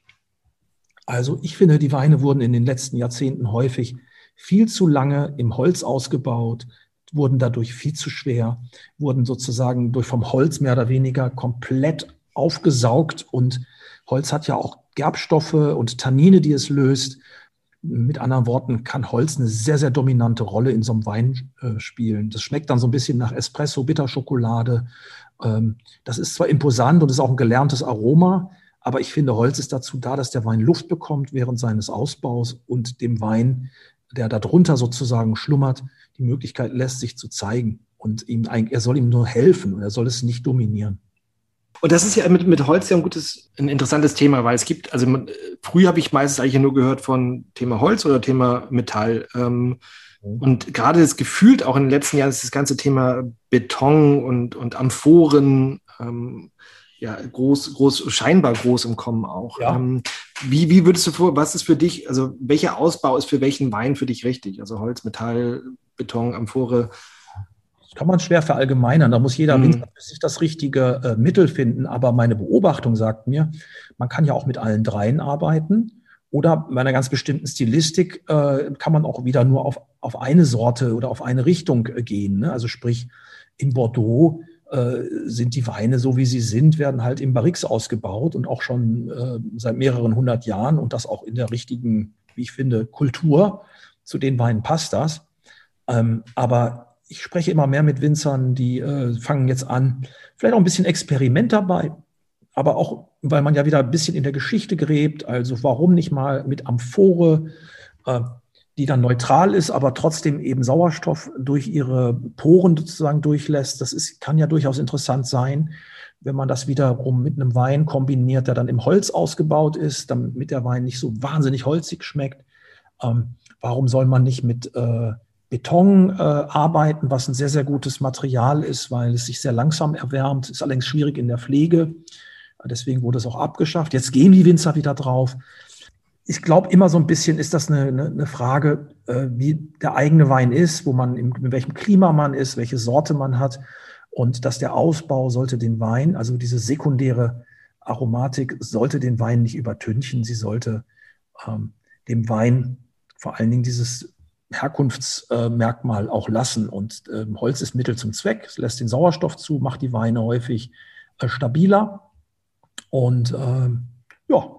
Also ich finde, die Weine wurden in den letzten Jahrzehnten häufig viel zu lange im Holz ausgebaut, wurden dadurch viel zu schwer, wurden sozusagen durch vom Holz mehr oder weniger komplett aufgesaugt und Holz hat ja auch Gerbstoffe und Tannine, die es löst. Mit anderen Worten kann Holz eine sehr, sehr dominante Rolle in so einem Wein äh, spielen. Das schmeckt dann so ein bisschen nach Espresso, Bitterschokolade. Ähm, das ist zwar imposant und ist auch ein gelerntes Aroma, aber ich finde, Holz ist dazu da, dass der Wein Luft bekommt während seines Ausbaus und dem Wein, der darunter sozusagen schlummert, die Möglichkeit lässt, sich zu zeigen. Und ihm, er soll ihm nur helfen und er soll es nicht dominieren. Und das ist ja mit, mit Holz ja ein gutes, ein interessantes Thema, weil es gibt, also früher habe ich meistens eigentlich nur gehört von Thema Holz oder Thema Metall. Ähm, mhm. und gerade das gefühlt auch in den letzten Jahren ist das ganze Thema Beton und, und Amphoren ähm, ja, groß, groß, scheinbar groß im Kommen auch. Ja. Ähm, wie, wie würdest du vor, was ist für dich, also welcher Ausbau ist für welchen Wein für dich richtig? Also Holz, Metall, Beton, Amphore? Das kann man schwer verallgemeinern. Da muss jeder mhm. sich das richtige äh, Mittel finden. Aber meine Beobachtung sagt mir, man kann ja auch mit allen dreien arbeiten. Oder bei einer ganz bestimmten Stilistik äh, kann man auch wieder nur auf, auf eine Sorte oder auf eine Richtung äh, gehen. Ne? Also sprich, in Bordeaux äh, sind die Weine so wie sie sind, werden halt im Barrix ausgebaut und auch schon äh, seit mehreren hundert Jahren und das auch in der richtigen, wie ich finde, Kultur. Zu den Weinen passt das. Ähm, aber ich spreche immer mehr mit Winzern, die äh, fangen jetzt an, vielleicht auch ein bisschen Experiment dabei, aber auch, weil man ja wieder ein bisschen in der Geschichte gräbt. Also warum nicht mal mit Amphore? Äh, die dann neutral ist, aber trotzdem eben Sauerstoff durch ihre Poren sozusagen durchlässt. Das ist, kann ja durchaus interessant sein, wenn man das wiederum mit einem Wein kombiniert, der dann im Holz ausgebaut ist, damit der Wein nicht so wahnsinnig holzig schmeckt. Ähm, warum soll man nicht mit äh, Beton äh, arbeiten, was ein sehr, sehr gutes Material ist, weil es sich sehr langsam erwärmt, ist allerdings schwierig in der Pflege. Deswegen wurde es auch abgeschafft. Jetzt gehen die Winzer wieder drauf. Ich glaube, immer so ein bisschen ist das eine, eine, Frage, äh, wie der eigene Wein ist, wo man, in, in welchem Klima man ist, welche Sorte man hat. Und dass der Ausbau sollte den Wein, also diese sekundäre Aromatik, sollte den Wein nicht übertünchen. Sie sollte ähm, dem Wein vor allen Dingen dieses Herkunftsmerkmal auch lassen. Und äh, Holz ist Mittel zum Zweck. Es lässt den Sauerstoff zu, macht die Weine häufig äh, stabiler. Und äh, ja,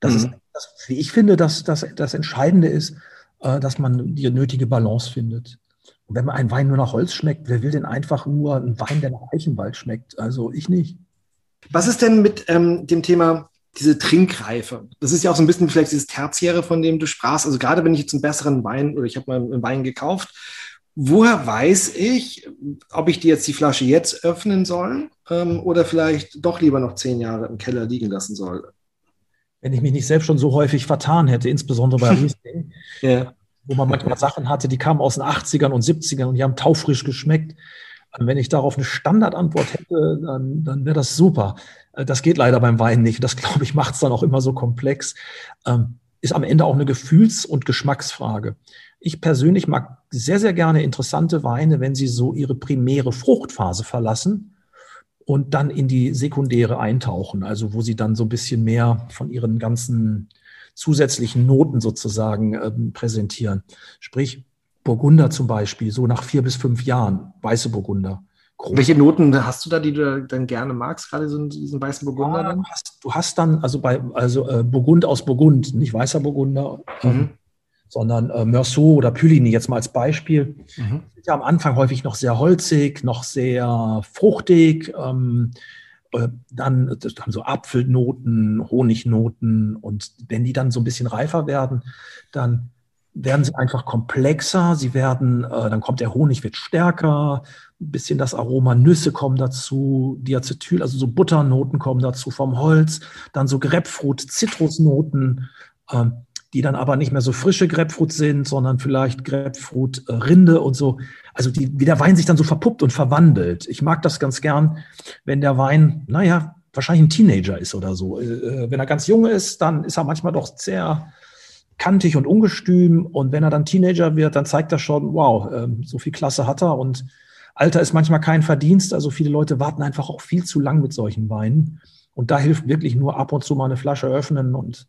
das mhm. ist, das, wie ich finde, dass das, das Entscheidende ist, äh, dass man die nötige Balance findet. Und wenn man einen Wein nur nach Holz schmeckt, wer will denn einfach nur einen Wein, der nach Eichenwald schmeckt? Also ich nicht. Was ist denn mit ähm, dem Thema diese Trinkreife. Das ist ja auch so ein bisschen vielleicht dieses Tertiäre, von dem du sprachst. Also gerade wenn ich jetzt einen besseren Wein oder ich habe mal einen Wein gekauft, woher weiß ich, ob ich die jetzt die Flasche jetzt öffnen soll ähm, oder vielleicht doch lieber noch zehn Jahre im Keller liegen lassen soll? Wenn ich mich nicht selbst schon so häufig vertan hätte, insbesondere bei Riesling, ja. wo man manchmal Sachen hatte, die kamen aus den 80ern und 70ern und die haben taufrisch geschmeckt. Und wenn ich darauf eine Standardantwort hätte, dann, dann wäre das super. Äh, das geht leider beim Wein nicht. Das, glaube ich, macht es dann auch immer so komplex. Ähm, ist am Ende auch eine Gefühls- und Geschmacksfrage. Ich persönlich mag sehr, sehr gerne interessante Weine, wenn sie so ihre primäre Fruchtphase verlassen und dann in die sekundäre eintauchen, also wo sie dann so ein bisschen mehr von ihren ganzen zusätzlichen Noten sozusagen äh, präsentieren. Sprich, Burgunder zum Beispiel, so nach vier bis fünf Jahren, weiße Burgunder. Groß. Welche Noten hast du da, die du dann gerne magst, gerade so diesen weißen Burgunder? Ja, du, hast, du, hast, dann, also bei also äh, Burgund aus Burgund, nicht weißer Burgunder, ähm, mhm. sondern äh, Meursault oder Puligny jetzt mal als Beispiel. Mhm. Sind ja am Anfang häufig noch sehr holzig, noch sehr fruchtig. Ähm, äh, dann haben so Apfelnoten, Honignoten und wenn die dann so ein bisschen reifer werden, dann werden sie einfach komplexer, sie werden, äh, dann kommt der Honig wird stärker, ein bisschen das Aroma Nüsse kommen dazu, Diacetyl, also so Butternoten kommen dazu vom Holz, dann so Grapefruit, Zitrusnoten, ähm, die dann aber nicht mehr so frische Grapefruit sind, sondern vielleicht Grapefruit äh, Rinde und so. Also die, wie der Wein sich dann so verpuppt und verwandelt. Ich mag das ganz gern, wenn der Wein, naja, wahrscheinlich ein Teenager ist oder so. Äh, äh, wenn er ganz jung ist, dann ist er manchmal doch sehr kantig und ungestüm. Und wenn er dann Teenager wird, dann zeigt er schon, wow, äh, so viel Klasse hat er und Alter ist manchmal kein Verdienst. Also viele Leute warten einfach auch viel zu lang mit solchen Weinen. Und da hilft wirklich nur ab und zu mal eine Flasche öffnen. Und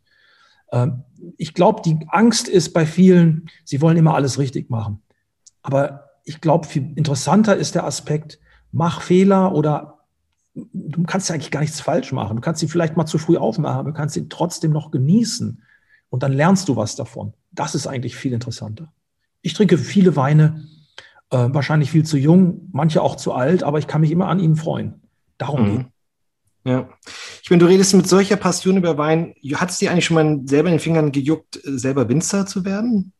äh, ich glaube, die Angst ist bei vielen, sie wollen immer alles richtig machen. Aber ich glaube, viel interessanter ist der Aspekt, mach Fehler oder du kannst ja eigentlich gar nichts falsch machen. Du kannst sie vielleicht mal zu früh aufmachen, aber du kannst sie trotzdem noch genießen. Und dann lernst du was davon. Das ist eigentlich viel interessanter. Ich trinke viele Weine, äh, wahrscheinlich viel zu jung, manche auch zu alt, aber ich kann mich immer an ihnen freuen. Darum mhm. geht ja. Ich meine, du redest mit solcher Passion über Wein. Hat es dir eigentlich schon mal selber in den Fingern gejuckt, selber Winzer zu werden?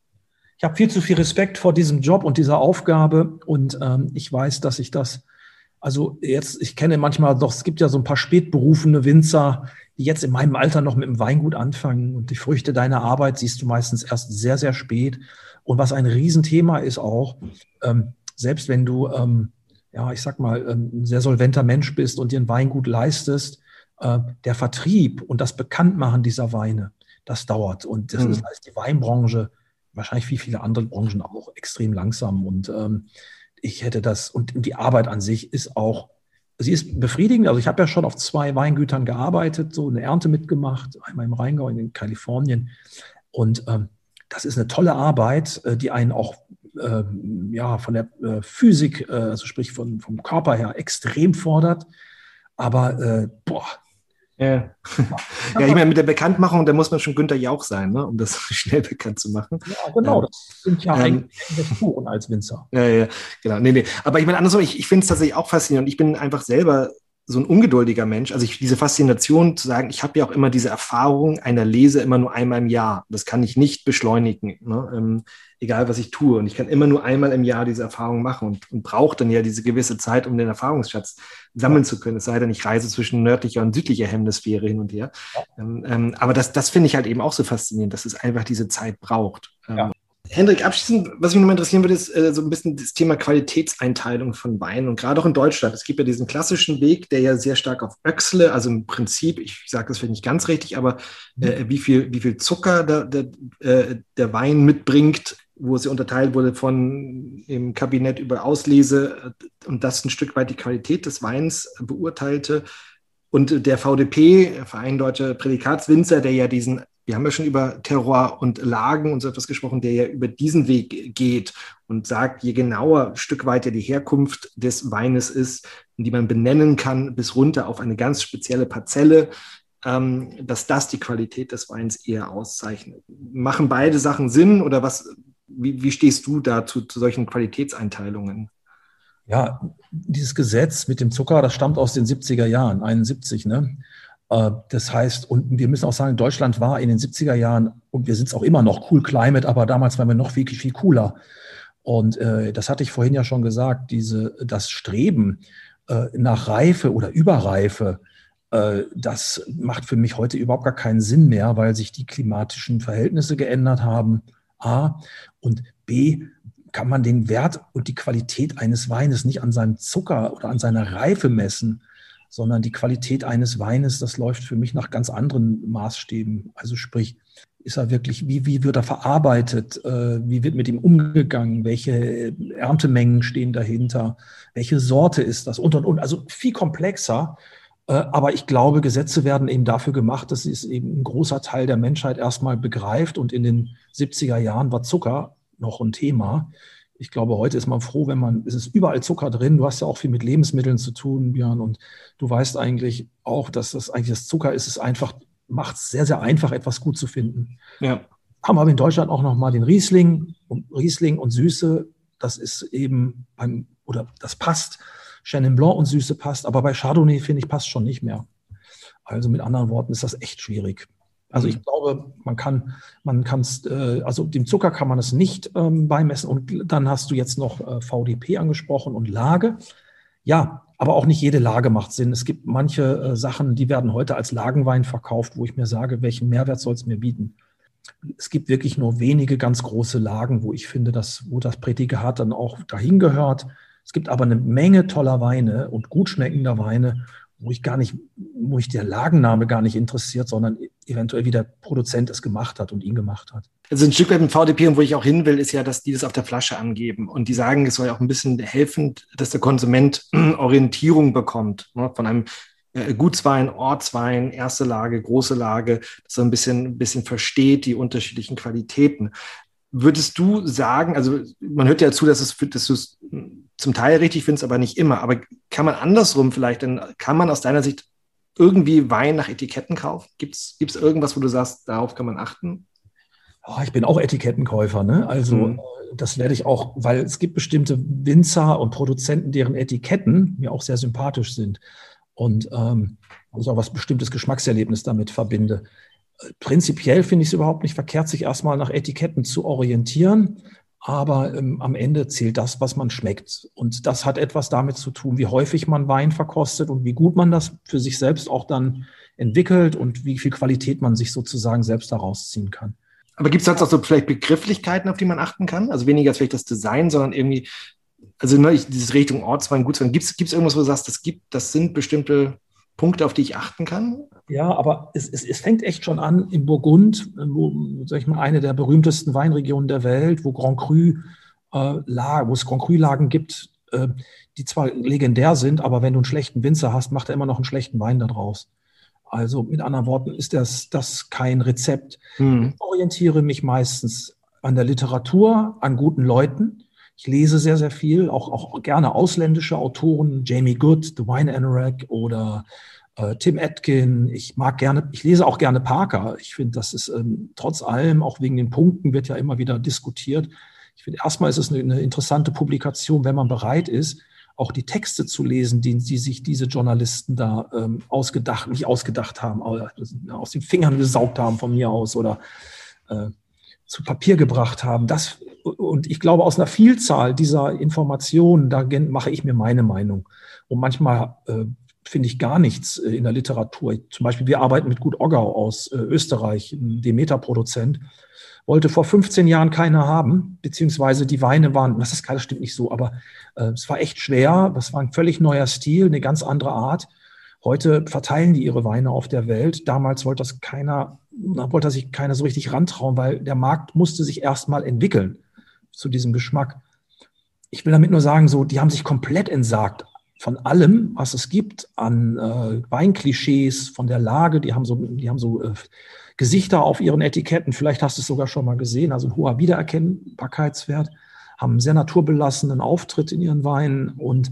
Ich habe viel zu viel Respekt vor diesem Job und dieser Aufgabe und ähm, ich weiß, dass ich das, also jetzt, ich kenne manchmal doch, es gibt ja so ein paar spätberufene Winzer, die jetzt in meinem Alter noch mit dem Weingut anfangen und die Früchte deiner Arbeit siehst du meistens erst sehr, sehr spät. Und was ein Riesenthema ist auch, ähm, selbst wenn du, ähm, ja, ich sag mal, ähm, ein sehr solventer Mensch bist und dir ein Weingut leistest, äh, der Vertrieb und das Bekanntmachen dieser Weine, das dauert. Und das mhm. ist als die Weinbranche, wahrscheinlich wie viele andere Branchen auch, extrem langsam. Und ähm, ich hätte das, und die Arbeit an sich ist auch, sie ist befriedigend. Also ich habe ja schon auf zwei Weingütern gearbeitet, so eine Ernte mitgemacht, einmal im Rheingau, in Kalifornien. Und ähm, das ist eine tolle Arbeit, äh, die einen auch äh, ja, von der äh, Physik, äh, also sprich von, vom Körper her, extrem fordert. Aber äh, boah. Ja. ja, ich meine, mit der Bekanntmachung, da muss man schon Günther Jauch sein, ne, um das schnell bekannt zu machen. Ja, genau. Das sind ja ähm, Investoren als Winzer. Ja, ja, genau. Nee, nee. Aber ich meine, andersrum, ich, ich finde es tatsächlich auch faszinierend. Ich bin einfach selber so ein ungeduldiger Mensch. Also ich, diese Faszination zu sagen, ich habe ja auch immer diese Erfahrung einer Lese immer nur einmal im Jahr. Das kann ich nicht beschleunigen, ne? ähm, egal was ich tue. Und ich kann immer nur einmal im Jahr diese Erfahrung machen und, und brauche dann ja diese gewisse Zeit, um den Erfahrungsschatz sammeln zu können. Es sei denn, ich reise zwischen nördlicher und südlicher Hemisphäre hin und her. Ähm, ähm, aber das, das finde ich halt eben auch so faszinierend, dass es einfach diese Zeit braucht. Ähm, ja Hendrik, abschließend, was mich noch interessieren würde, ist äh, so ein bisschen das Thema Qualitätseinteilung von Wein und gerade auch in Deutschland. Es gibt ja diesen klassischen Weg, der ja sehr stark auf Öchsle, also im Prinzip, ich sage das vielleicht nicht ganz richtig, aber äh, wie, viel, wie viel Zucker der, der, äh, der Wein mitbringt, wo es ja unterteilt wurde von im Kabinett über Auslese äh, und das ein Stück weit die Qualität des Weins beurteilte. Und der VDP, Verein Deutsche Prädikatswinzer, der ja diesen wir haben ja schon über Terror und Lagen und so etwas gesprochen, der ja über diesen Weg geht und sagt, je genauer Stück weiter die Herkunft des Weines ist, die man benennen kann, bis runter auf eine ganz spezielle Parzelle, ähm, dass das die Qualität des Weins eher auszeichnet. Machen beide Sachen Sinn oder was, wie, wie stehst du dazu zu solchen Qualitätseinteilungen? Ja, dieses Gesetz mit dem Zucker, das stammt aus den 70er Jahren, 71, ne? Äh, das heißt, und wir müssen auch sagen, Deutschland war in den 70er Jahren, und wir sind es auch immer noch, cool climate, aber damals waren wir noch wirklich viel cooler. Und äh, das hatte ich vorhin ja schon gesagt, diese, das Streben äh, nach Reife oder Überreife, äh, das macht für mich heute überhaupt gar keinen Sinn mehr, weil sich die klimatischen Verhältnisse geändert haben. A. Und B, kann man den Wert und die Qualität eines Weines nicht an seinem Zucker oder an seiner Reife messen, sondern die Qualität eines Weines, das läuft für mich nach ganz anderen Maßstäben. Also sprich, ist er wirklich, wie, wie wird er verarbeitet, äh, wie wird mit ihm umgegangen, welche Erntemengen stehen dahinter, welche Sorte ist das und und und. Also viel komplexer. Äh, aber ich glaube, Gesetze werden eben dafür gemacht, dass es eben ein großer Teil der Menschheit erstmal begreift. Und in den 70er Jahren war Zucker noch ein Thema ich glaube, heute ist man froh, wenn man, es ist überall Zucker drin. Du hast ja auch viel mit Lebensmitteln zu tun, Björn, und du weißt eigentlich auch, dass das eigentlich das Zucker ist, es einfach, macht es sehr, sehr einfach, etwas gut zu finden. Ja. Haben aber in Deutschland auch nochmal den Riesling und Riesling und Süße, das ist eben beim, oder das passt. Chenin Blanc und Süße passt, aber bei Chardonnay, finde ich, passt schon nicht mehr. Also mit anderen Worten ist das echt schwierig. Also ich mhm. glaube, man kann, man kann es, äh, also dem Zucker kann man es nicht ähm, beimessen. Und dann hast du jetzt noch äh, VDP angesprochen und Lage. Ja, aber auch nicht jede Lage macht Sinn. Es gibt manche äh, Sachen, die werden heute als Lagenwein verkauft, wo ich mir sage, welchen Mehrwert soll es mir bieten? Es gibt wirklich nur wenige ganz große Lagen, wo ich finde, dass, wo das Prädikat dann auch dahin gehört. Es gibt aber eine Menge toller Weine und gut schmeckender Weine, wo ich gar nicht, wo ich der Lagenname gar nicht interessiert, sondern eventuell wie der Produzent es gemacht hat und ihn gemacht hat. Also ein Stück weit mit VDP und wo ich auch hin will, ist ja, dass die das auf der Flasche angeben und die sagen, es soll ja auch ein bisschen helfen, dass der Konsument Orientierung bekommt ne, von einem äh, Gutswein, Ortswein, erste Lage, große Lage, dass er ein bisschen, ein bisschen versteht die unterschiedlichen Qualitäten. Würdest du sagen, also man hört ja zu, dass es, dass du es zum Teil richtig findest, aber nicht immer. Aber kann man andersrum vielleicht, denn kann man aus deiner Sicht irgendwie Wein nach Etiketten kaufen? Gibt es irgendwas, wo du sagst, darauf kann man achten? Oh, ich bin auch Etikettenkäufer, ne? Also mhm. Äh, das werde ich auch, weil es gibt bestimmte Winzer und Produzenten, deren Etiketten mir auch sehr sympathisch sind und ähm, ich auch was bestimmtes Geschmackserlebnis damit verbinde prinzipiell finde ich es überhaupt nicht verkehrt, sich erstmal nach Etiketten zu orientieren. Aber ähm, am Ende zählt das, was man schmeckt. Und das hat etwas damit zu tun, wie häufig man Wein verkostet und wie gut man das für sich selbst auch dann entwickelt und wie viel Qualität man sich sozusagen selbst daraus ziehen kann. Aber gibt es sonst auch so vielleicht Begrifflichkeiten, auf die man achten kann? Also weniger vielleicht das Design, sondern irgendwie, also ne, diese Richtung Ortswein, Gutswein. Gibt es irgendwas, wo du sagst, das gibt, das sind bestimmte Punkte, auf die ich achten kann? Ja, aber es, es, es fängt echt schon an in Burgund, wo, sag ich mal, eine der berühmtesten Weinregionen der Welt, wo Grand Cru, äh, lag, wo es Grand Cru-Lagen gibt, äh, die zwar legendär sind, aber wenn du einen schlechten Winzer hast, macht er immer noch einen schlechten Wein daraus. Also mit anderen Worten ist das, das kein Rezept. Hm. Ich orientiere mich meistens an der Literatur, an guten Leuten. Ich lese sehr, sehr viel, auch, auch gerne ausländische Autoren, Jamie Good, The Wine Anorak oder äh, Tim Atkin. Ich mag gerne, ich lese auch gerne Parker. Ich finde, das ist ähm, trotz allem, auch wegen den Punkten, wird ja immer wieder diskutiert. Ich finde, erstmal ist es eine, eine, interessante Publikation, wenn man bereit ist, auch die Texte zu lesen, die, die sich diese Journalisten da ähm, ausgedacht, nicht ausgedacht haben, aus den Fingern gesaugt haben von mir aus oder äh, zu Papier gebracht haben. Das, und ich glaube, aus einer Vielzahl dieser Informationen, da mache ich mir meine Meinung. Und manchmal äh, finde ich gar nichts äh, in der Literatur. Zum Beispiel, wir arbeiten mit Gut Oggau aus äh, Österreich, ein Demeter-Produzent. wollte vor 15 Jahren keiner haben, beziehungsweise die Weine waren, das ist das stimmt nicht so, aber äh, es war echt schwer. Das war ein völlig neuer Stil, eine ganz andere Art. Heute verteilen die ihre Weine auf der Welt. Damals wollte das keiner, wollte sich keiner so richtig rantrauen, weil der Markt musste sich erstmal entwickeln zu diesem Geschmack. Ich will damit nur sagen, so, die haben sich komplett entsagt von allem, was es gibt an äh, Weinklischees, von der Lage. Die haben so, die haben so äh, Gesichter auf ihren Etiketten. Vielleicht hast du es sogar schon mal gesehen. Also hoher Wiedererkennbarkeitswert, haben einen sehr naturbelassenen Auftritt in ihren Weinen und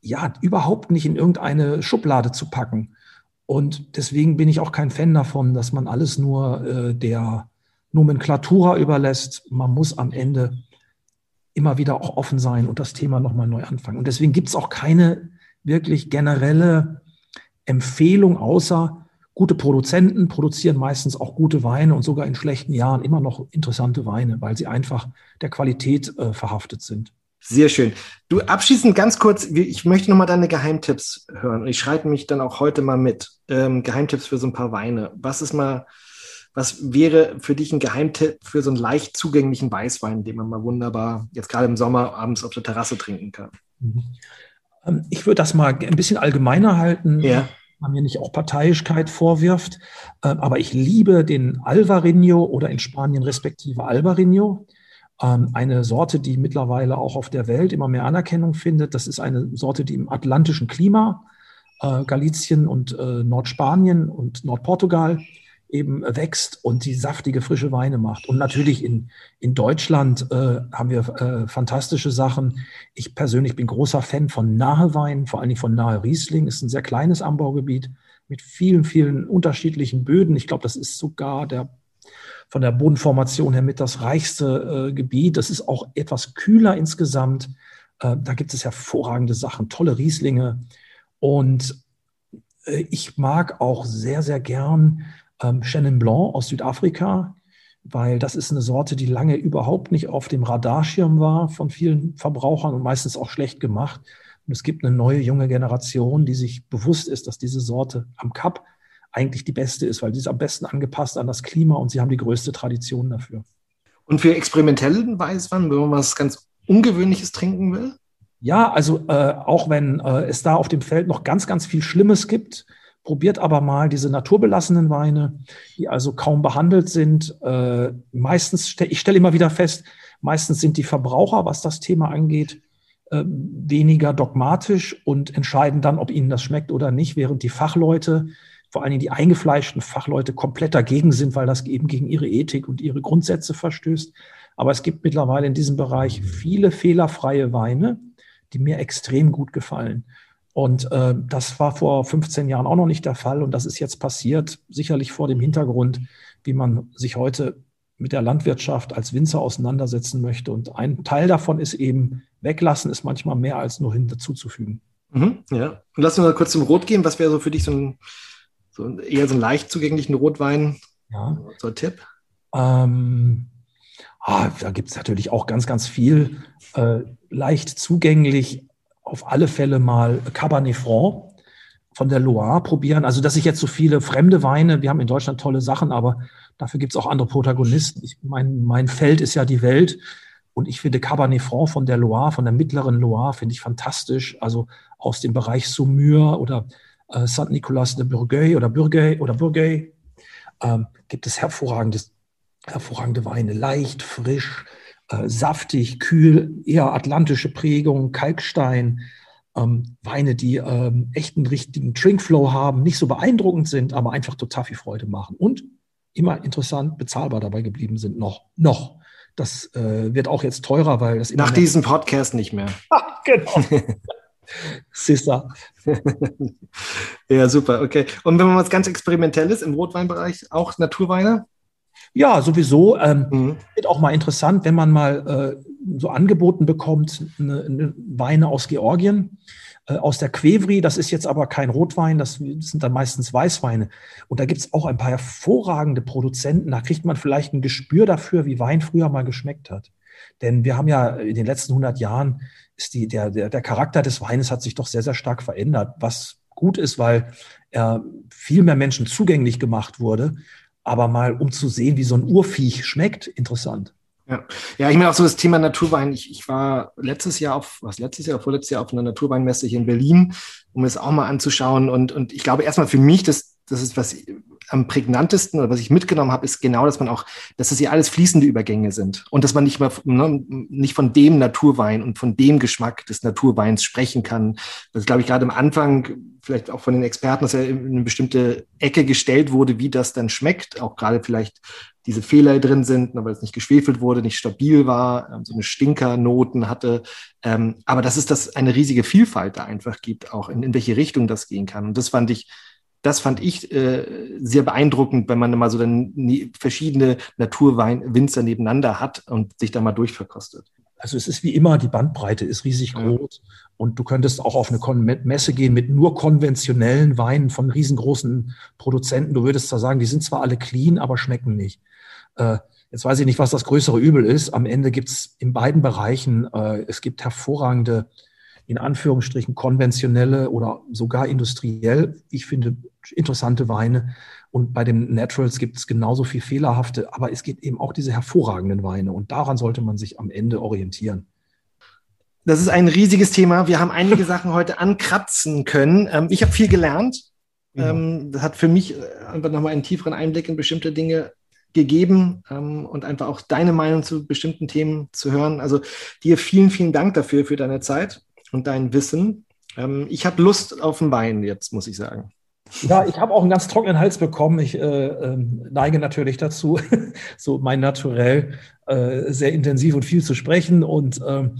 ja, überhaupt nicht in irgendeine Schublade zu packen. Und deswegen bin ich auch kein Fan davon, dass man alles nur äh, der Nomenklatura überlässt. Man muss am Ende immer wieder auch offen sein und das Thema nochmal neu anfangen. Und deswegen gibt es auch keine wirklich generelle Empfehlung, außer gute Produzenten produzieren meistens auch gute Weine und sogar in schlechten Jahren immer noch interessante Weine, weil sie einfach der Qualität äh, verhaftet sind. Sehr schön. Du abschließend ganz kurz, ich möchte nochmal deine Geheimtipps hören. Und ich schreibe mich dann auch heute mal mit. Ähm, Geheimtipps für so ein paar Weine. Was ist mal, was wäre für dich ein Geheimtipp für so einen leicht zugänglichen Weißwein, den man mal wunderbar jetzt gerade im Sommer abends auf der Terrasse trinken kann? Mhm. Ähm, ich würde das mal ein bisschen allgemeiner halten. Ja man mir nicht auch Parteiischkeit vorwirft. Ähm, aber ich liebe den Alvarinho oder in Spanien respektive Alvarinho. Ähm, eine Sorte, die mittlerweile auch auf der Welt immer mehr Anerkennung findet. Das ist eine Sorte, die im atlantischen Klima, äh, Galicien und äh, Nordspanien und Nordportugal eben wächst und die saftige, frische Weine macht. Und natürlich in, in Deutschland äh, haben wir äh, fantastische Sachen. Ich persönlich bin großer Fan von Nahewein, vor allen Dingen von Nahe Riesling. Ist ein sehr kleines Anbaugebiet mit vielen, vielen unterschiedlichen Böden. Ich glaube, das ist sogar der von der Bodenformation her mit das reichste äh, Gebiet. Das ist auch etwas kühler insgesamt. Äh, da gibt es hervorragende Sachen, tolle Rieslinge. Und äh, ich mag auch sehr, sehr gern ähm, Chenin Blanc aus Südafrika, weil das ist eine Sorte, die lange überhaupt nicht auf dem Radarschirm war von vielen Verbrauchern und meistens auch schlecht gemacht. Und es gibt eine neue junge Generation, die sich bewusst ist, dass diese Sorte am Kap eigentlich die beste ist, weil sie ist am besten angepasst an das Klima und sie haben die größte Tradition dafür. Und für experimentellen Weißwein, wenn man was ganz Ungewöhnliches trinken will? Ja, also äh, auch wenn äh, es da auf dem Feld noch ganz, ganz viel Schlimmes gibt, probiert aber mal diese naturbelassenen Weine, die also kaum behandelt sind. Äh, meistens, ich stelle immer wieder fest, meistens sind die Verbraucher, was das Thema angeht, äh, weniger dogmatisch und entscheiden dann, ob ihnen das schmeckt oder nicht, während die Fachleute vor allen Dingen die eingefleischten Fachleute komplett dagegen sind, weil das eben gegen ihre Ethik und ihre Grundsätze verstößt. Aber es gibt mittlerweile in diesem Bereich viele fehlerfreie Weine, die mir extrem gut gefallen. Und äh, das war vor 15 Jahren auch noch nicht der Fall. Und das ist jetzt passiert, sicherlich vor dem Hintergrund, wie man sich heute mit der Landwirtschaft als Winzer auseinandersetzen möchte. Und ein Teil davon ist eben, weglassen ist manchmal mehr als nur hinzuzufügen. Mhm, ja. Und lass uns mal kurz zum Rot gehen. Was wäre so für dich so ein so eher so einen leicht zugänglichen Rotwein? Ja. So ein Tipp? Ähm, ah, da gibt es natürlich auch ganz, ganz viel. Äh, leicht zugänglich, auf alle Fälle mal Cabernet Franc von der Loire probieren. Also, dass ich jetzt so viele fremde Weine, wir haben in Deutschland tolle Sachen, aber dafür gibt es auch andere Protagonisten. Ich, mein, mein Feld ist ja die Welt. Und ich finde Cabernet Franc von der Loire, von der mittleren Loire, finde ich fantastisch. Also aus dem Bereich Saumur oder äh, Saint-Nicolas de Bourgueil oder Bourgueil oder Bourgueil ähm, gibt es hervorragendes, hervorragende Weine, leicht, frisch, äh, saftig, kühl, eher atlantische Prägung, Kalkstein, ähm, Weine, die ähm, echt einen richtigen Drinkflow haben, nicht so beeindruckend sind, aber einfach total viel Freude machen und immer interessant bezahlbar dabei geblieben sind, noch, noch. Das äh, wird auch jetzt teurer, weil das. Nach diesem Podcast nicht mehr. genau. Sissa. ja, super, okay. Und wenn man was ganz Experimentelles im Rotweinbereich, auch Naturweine? Ja, sowieso. Ähm, mhm. Wird auch mal interessant, wenn man mal äh, so angeboten bekommt, eine, eine Weine aus Georgien, äh, aus der Quevri. Das ist jetzt aber kein Rotwein, das sind dann meistens Weißweine. Und da gibt es auch ein paar hervorragende Produzenten. Da kriegt man vielleicht ein Gespür dafür, wie Wein früher mal geschmeckt hat. Denn wir haben ja in den letzten 100 Jahren ist die, der, der, der Charakter des Weines hat sich doch sehr, sehr stark verändert, was gut ist, weil er viel mehr Menschen zugänglich gemacht wurde. Aber mal um zu sehen, wie so ein Urviech schmeckt, interessant. Ja. ja, ich meine auch so das Thema Naturwein. Ich, ich war letztes Jahr auf, was letztes Jahr, vorletztes Jahr auf einer Naturweinmesse hier in Berlin, um es auch mal anzuschauen. Und, und ich glaube erstmal für mich, das, das ist was am prägnantesten oder was ich mitgenommen habe, ist genau, dass man auch, dass das hier alles fließende Übergänge sind und dass man nicht mal ne, nicht von dem Naturwein und von dem Geschmack des Naturweins sprechen kann. Das glaube ich gerade am Anfang vielleicht auch von den Experten, dass er in eine bestimmte Ecke gestellt wurde, wie das dann schmeckt, auch gerade vielleicht diese Fehler drin sind, ne, weil es nicht geschwefelt wurde, nicht stabil war, ähm, so eine Stinkernoten hatte. Ähm, aber dass es das eine riesige Vielfalt da einfach gibt, auch in, in welche Richtung das gehen kann. Und das fand ich das fand ich äh, sehr beeindruckend, wenn man mal so dann verschiedene Naturweinwinzer nebeneinander hat und sich da mal durchverkostet. Also es ist wie immer, die Bandbreite ist riesig groß und du könntest auch auf eine Messe gehen mit nur konventionellen Weinen von riesengroßen Produzenten. Du würdest zwar sagen, die sind zwar alle clean, aber schmecken nicht. Äh, jetzt weiß ich nicht, was das größere Übel ist. Am Ende gibt es in beiden Bereichen, äh, es gibt hervorragende in Anführungsstrichen konventionelle oder sogar industriell, ich finde, interessante Weine. Und bei den Naturals gibt es genauso viel fehlerhafte, aber es gibt eben auch diese hervorragenden Weine. Und daran sollte man sich am Ende orientieren. Das ist ein riesiges Thema. Wir haben einige Sachen heute ankratzen können. Ähm, ich habe viel gelernt. Ja. Ähm, das hat für mich äh, einfach nochmal einen tieferen Einblick in bestimmte Dinge gegeben ähm, und einfach auch deine Meinung zu bestimmten Themen zu hören. Also dir vielen, vielen Dank dafür, für deine Zeit und dein Wissen. Ähm, ich habe Lust auf einen Wein jetzt, muss ich sagen. Ja, ich habe auch einen ganz trockenen Hals bekommen. Ich äh, äh, neige natürlich dazu, so mein Naturell, äh, sehr intensiv und viel zu sprechen. Und ähm,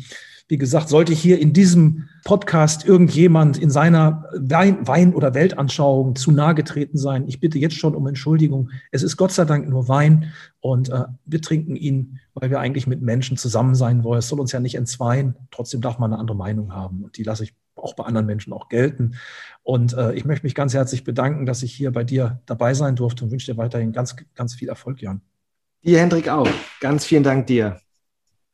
wie gesagt, sollte hier in diesem Podcast irgendjemand in seiner Wein-, oder Weltanschauung zu nahe getreten sein, ich bitte jetzt schon um Entschuldigung. Es ist Gott sei Dank nur Wein und äh, wir trinken ihn, weil wir eigentlich mit Menschen zusammen sein wollen. Es soll uns ja nicht entzweien. Trotzdem darf man eine andere Meinung haben und die lasse ich auch bei anderen Menschen auch gelten. Und äh, ich möchte mich ganz herzlich bedanken, dass ich hier bei dir dabei sein durfte und wünsche dir weiterhin ganz, ganz viel Erfolg, Jan. Dir, Hendrik, auch. Ganz vielen Dank dir.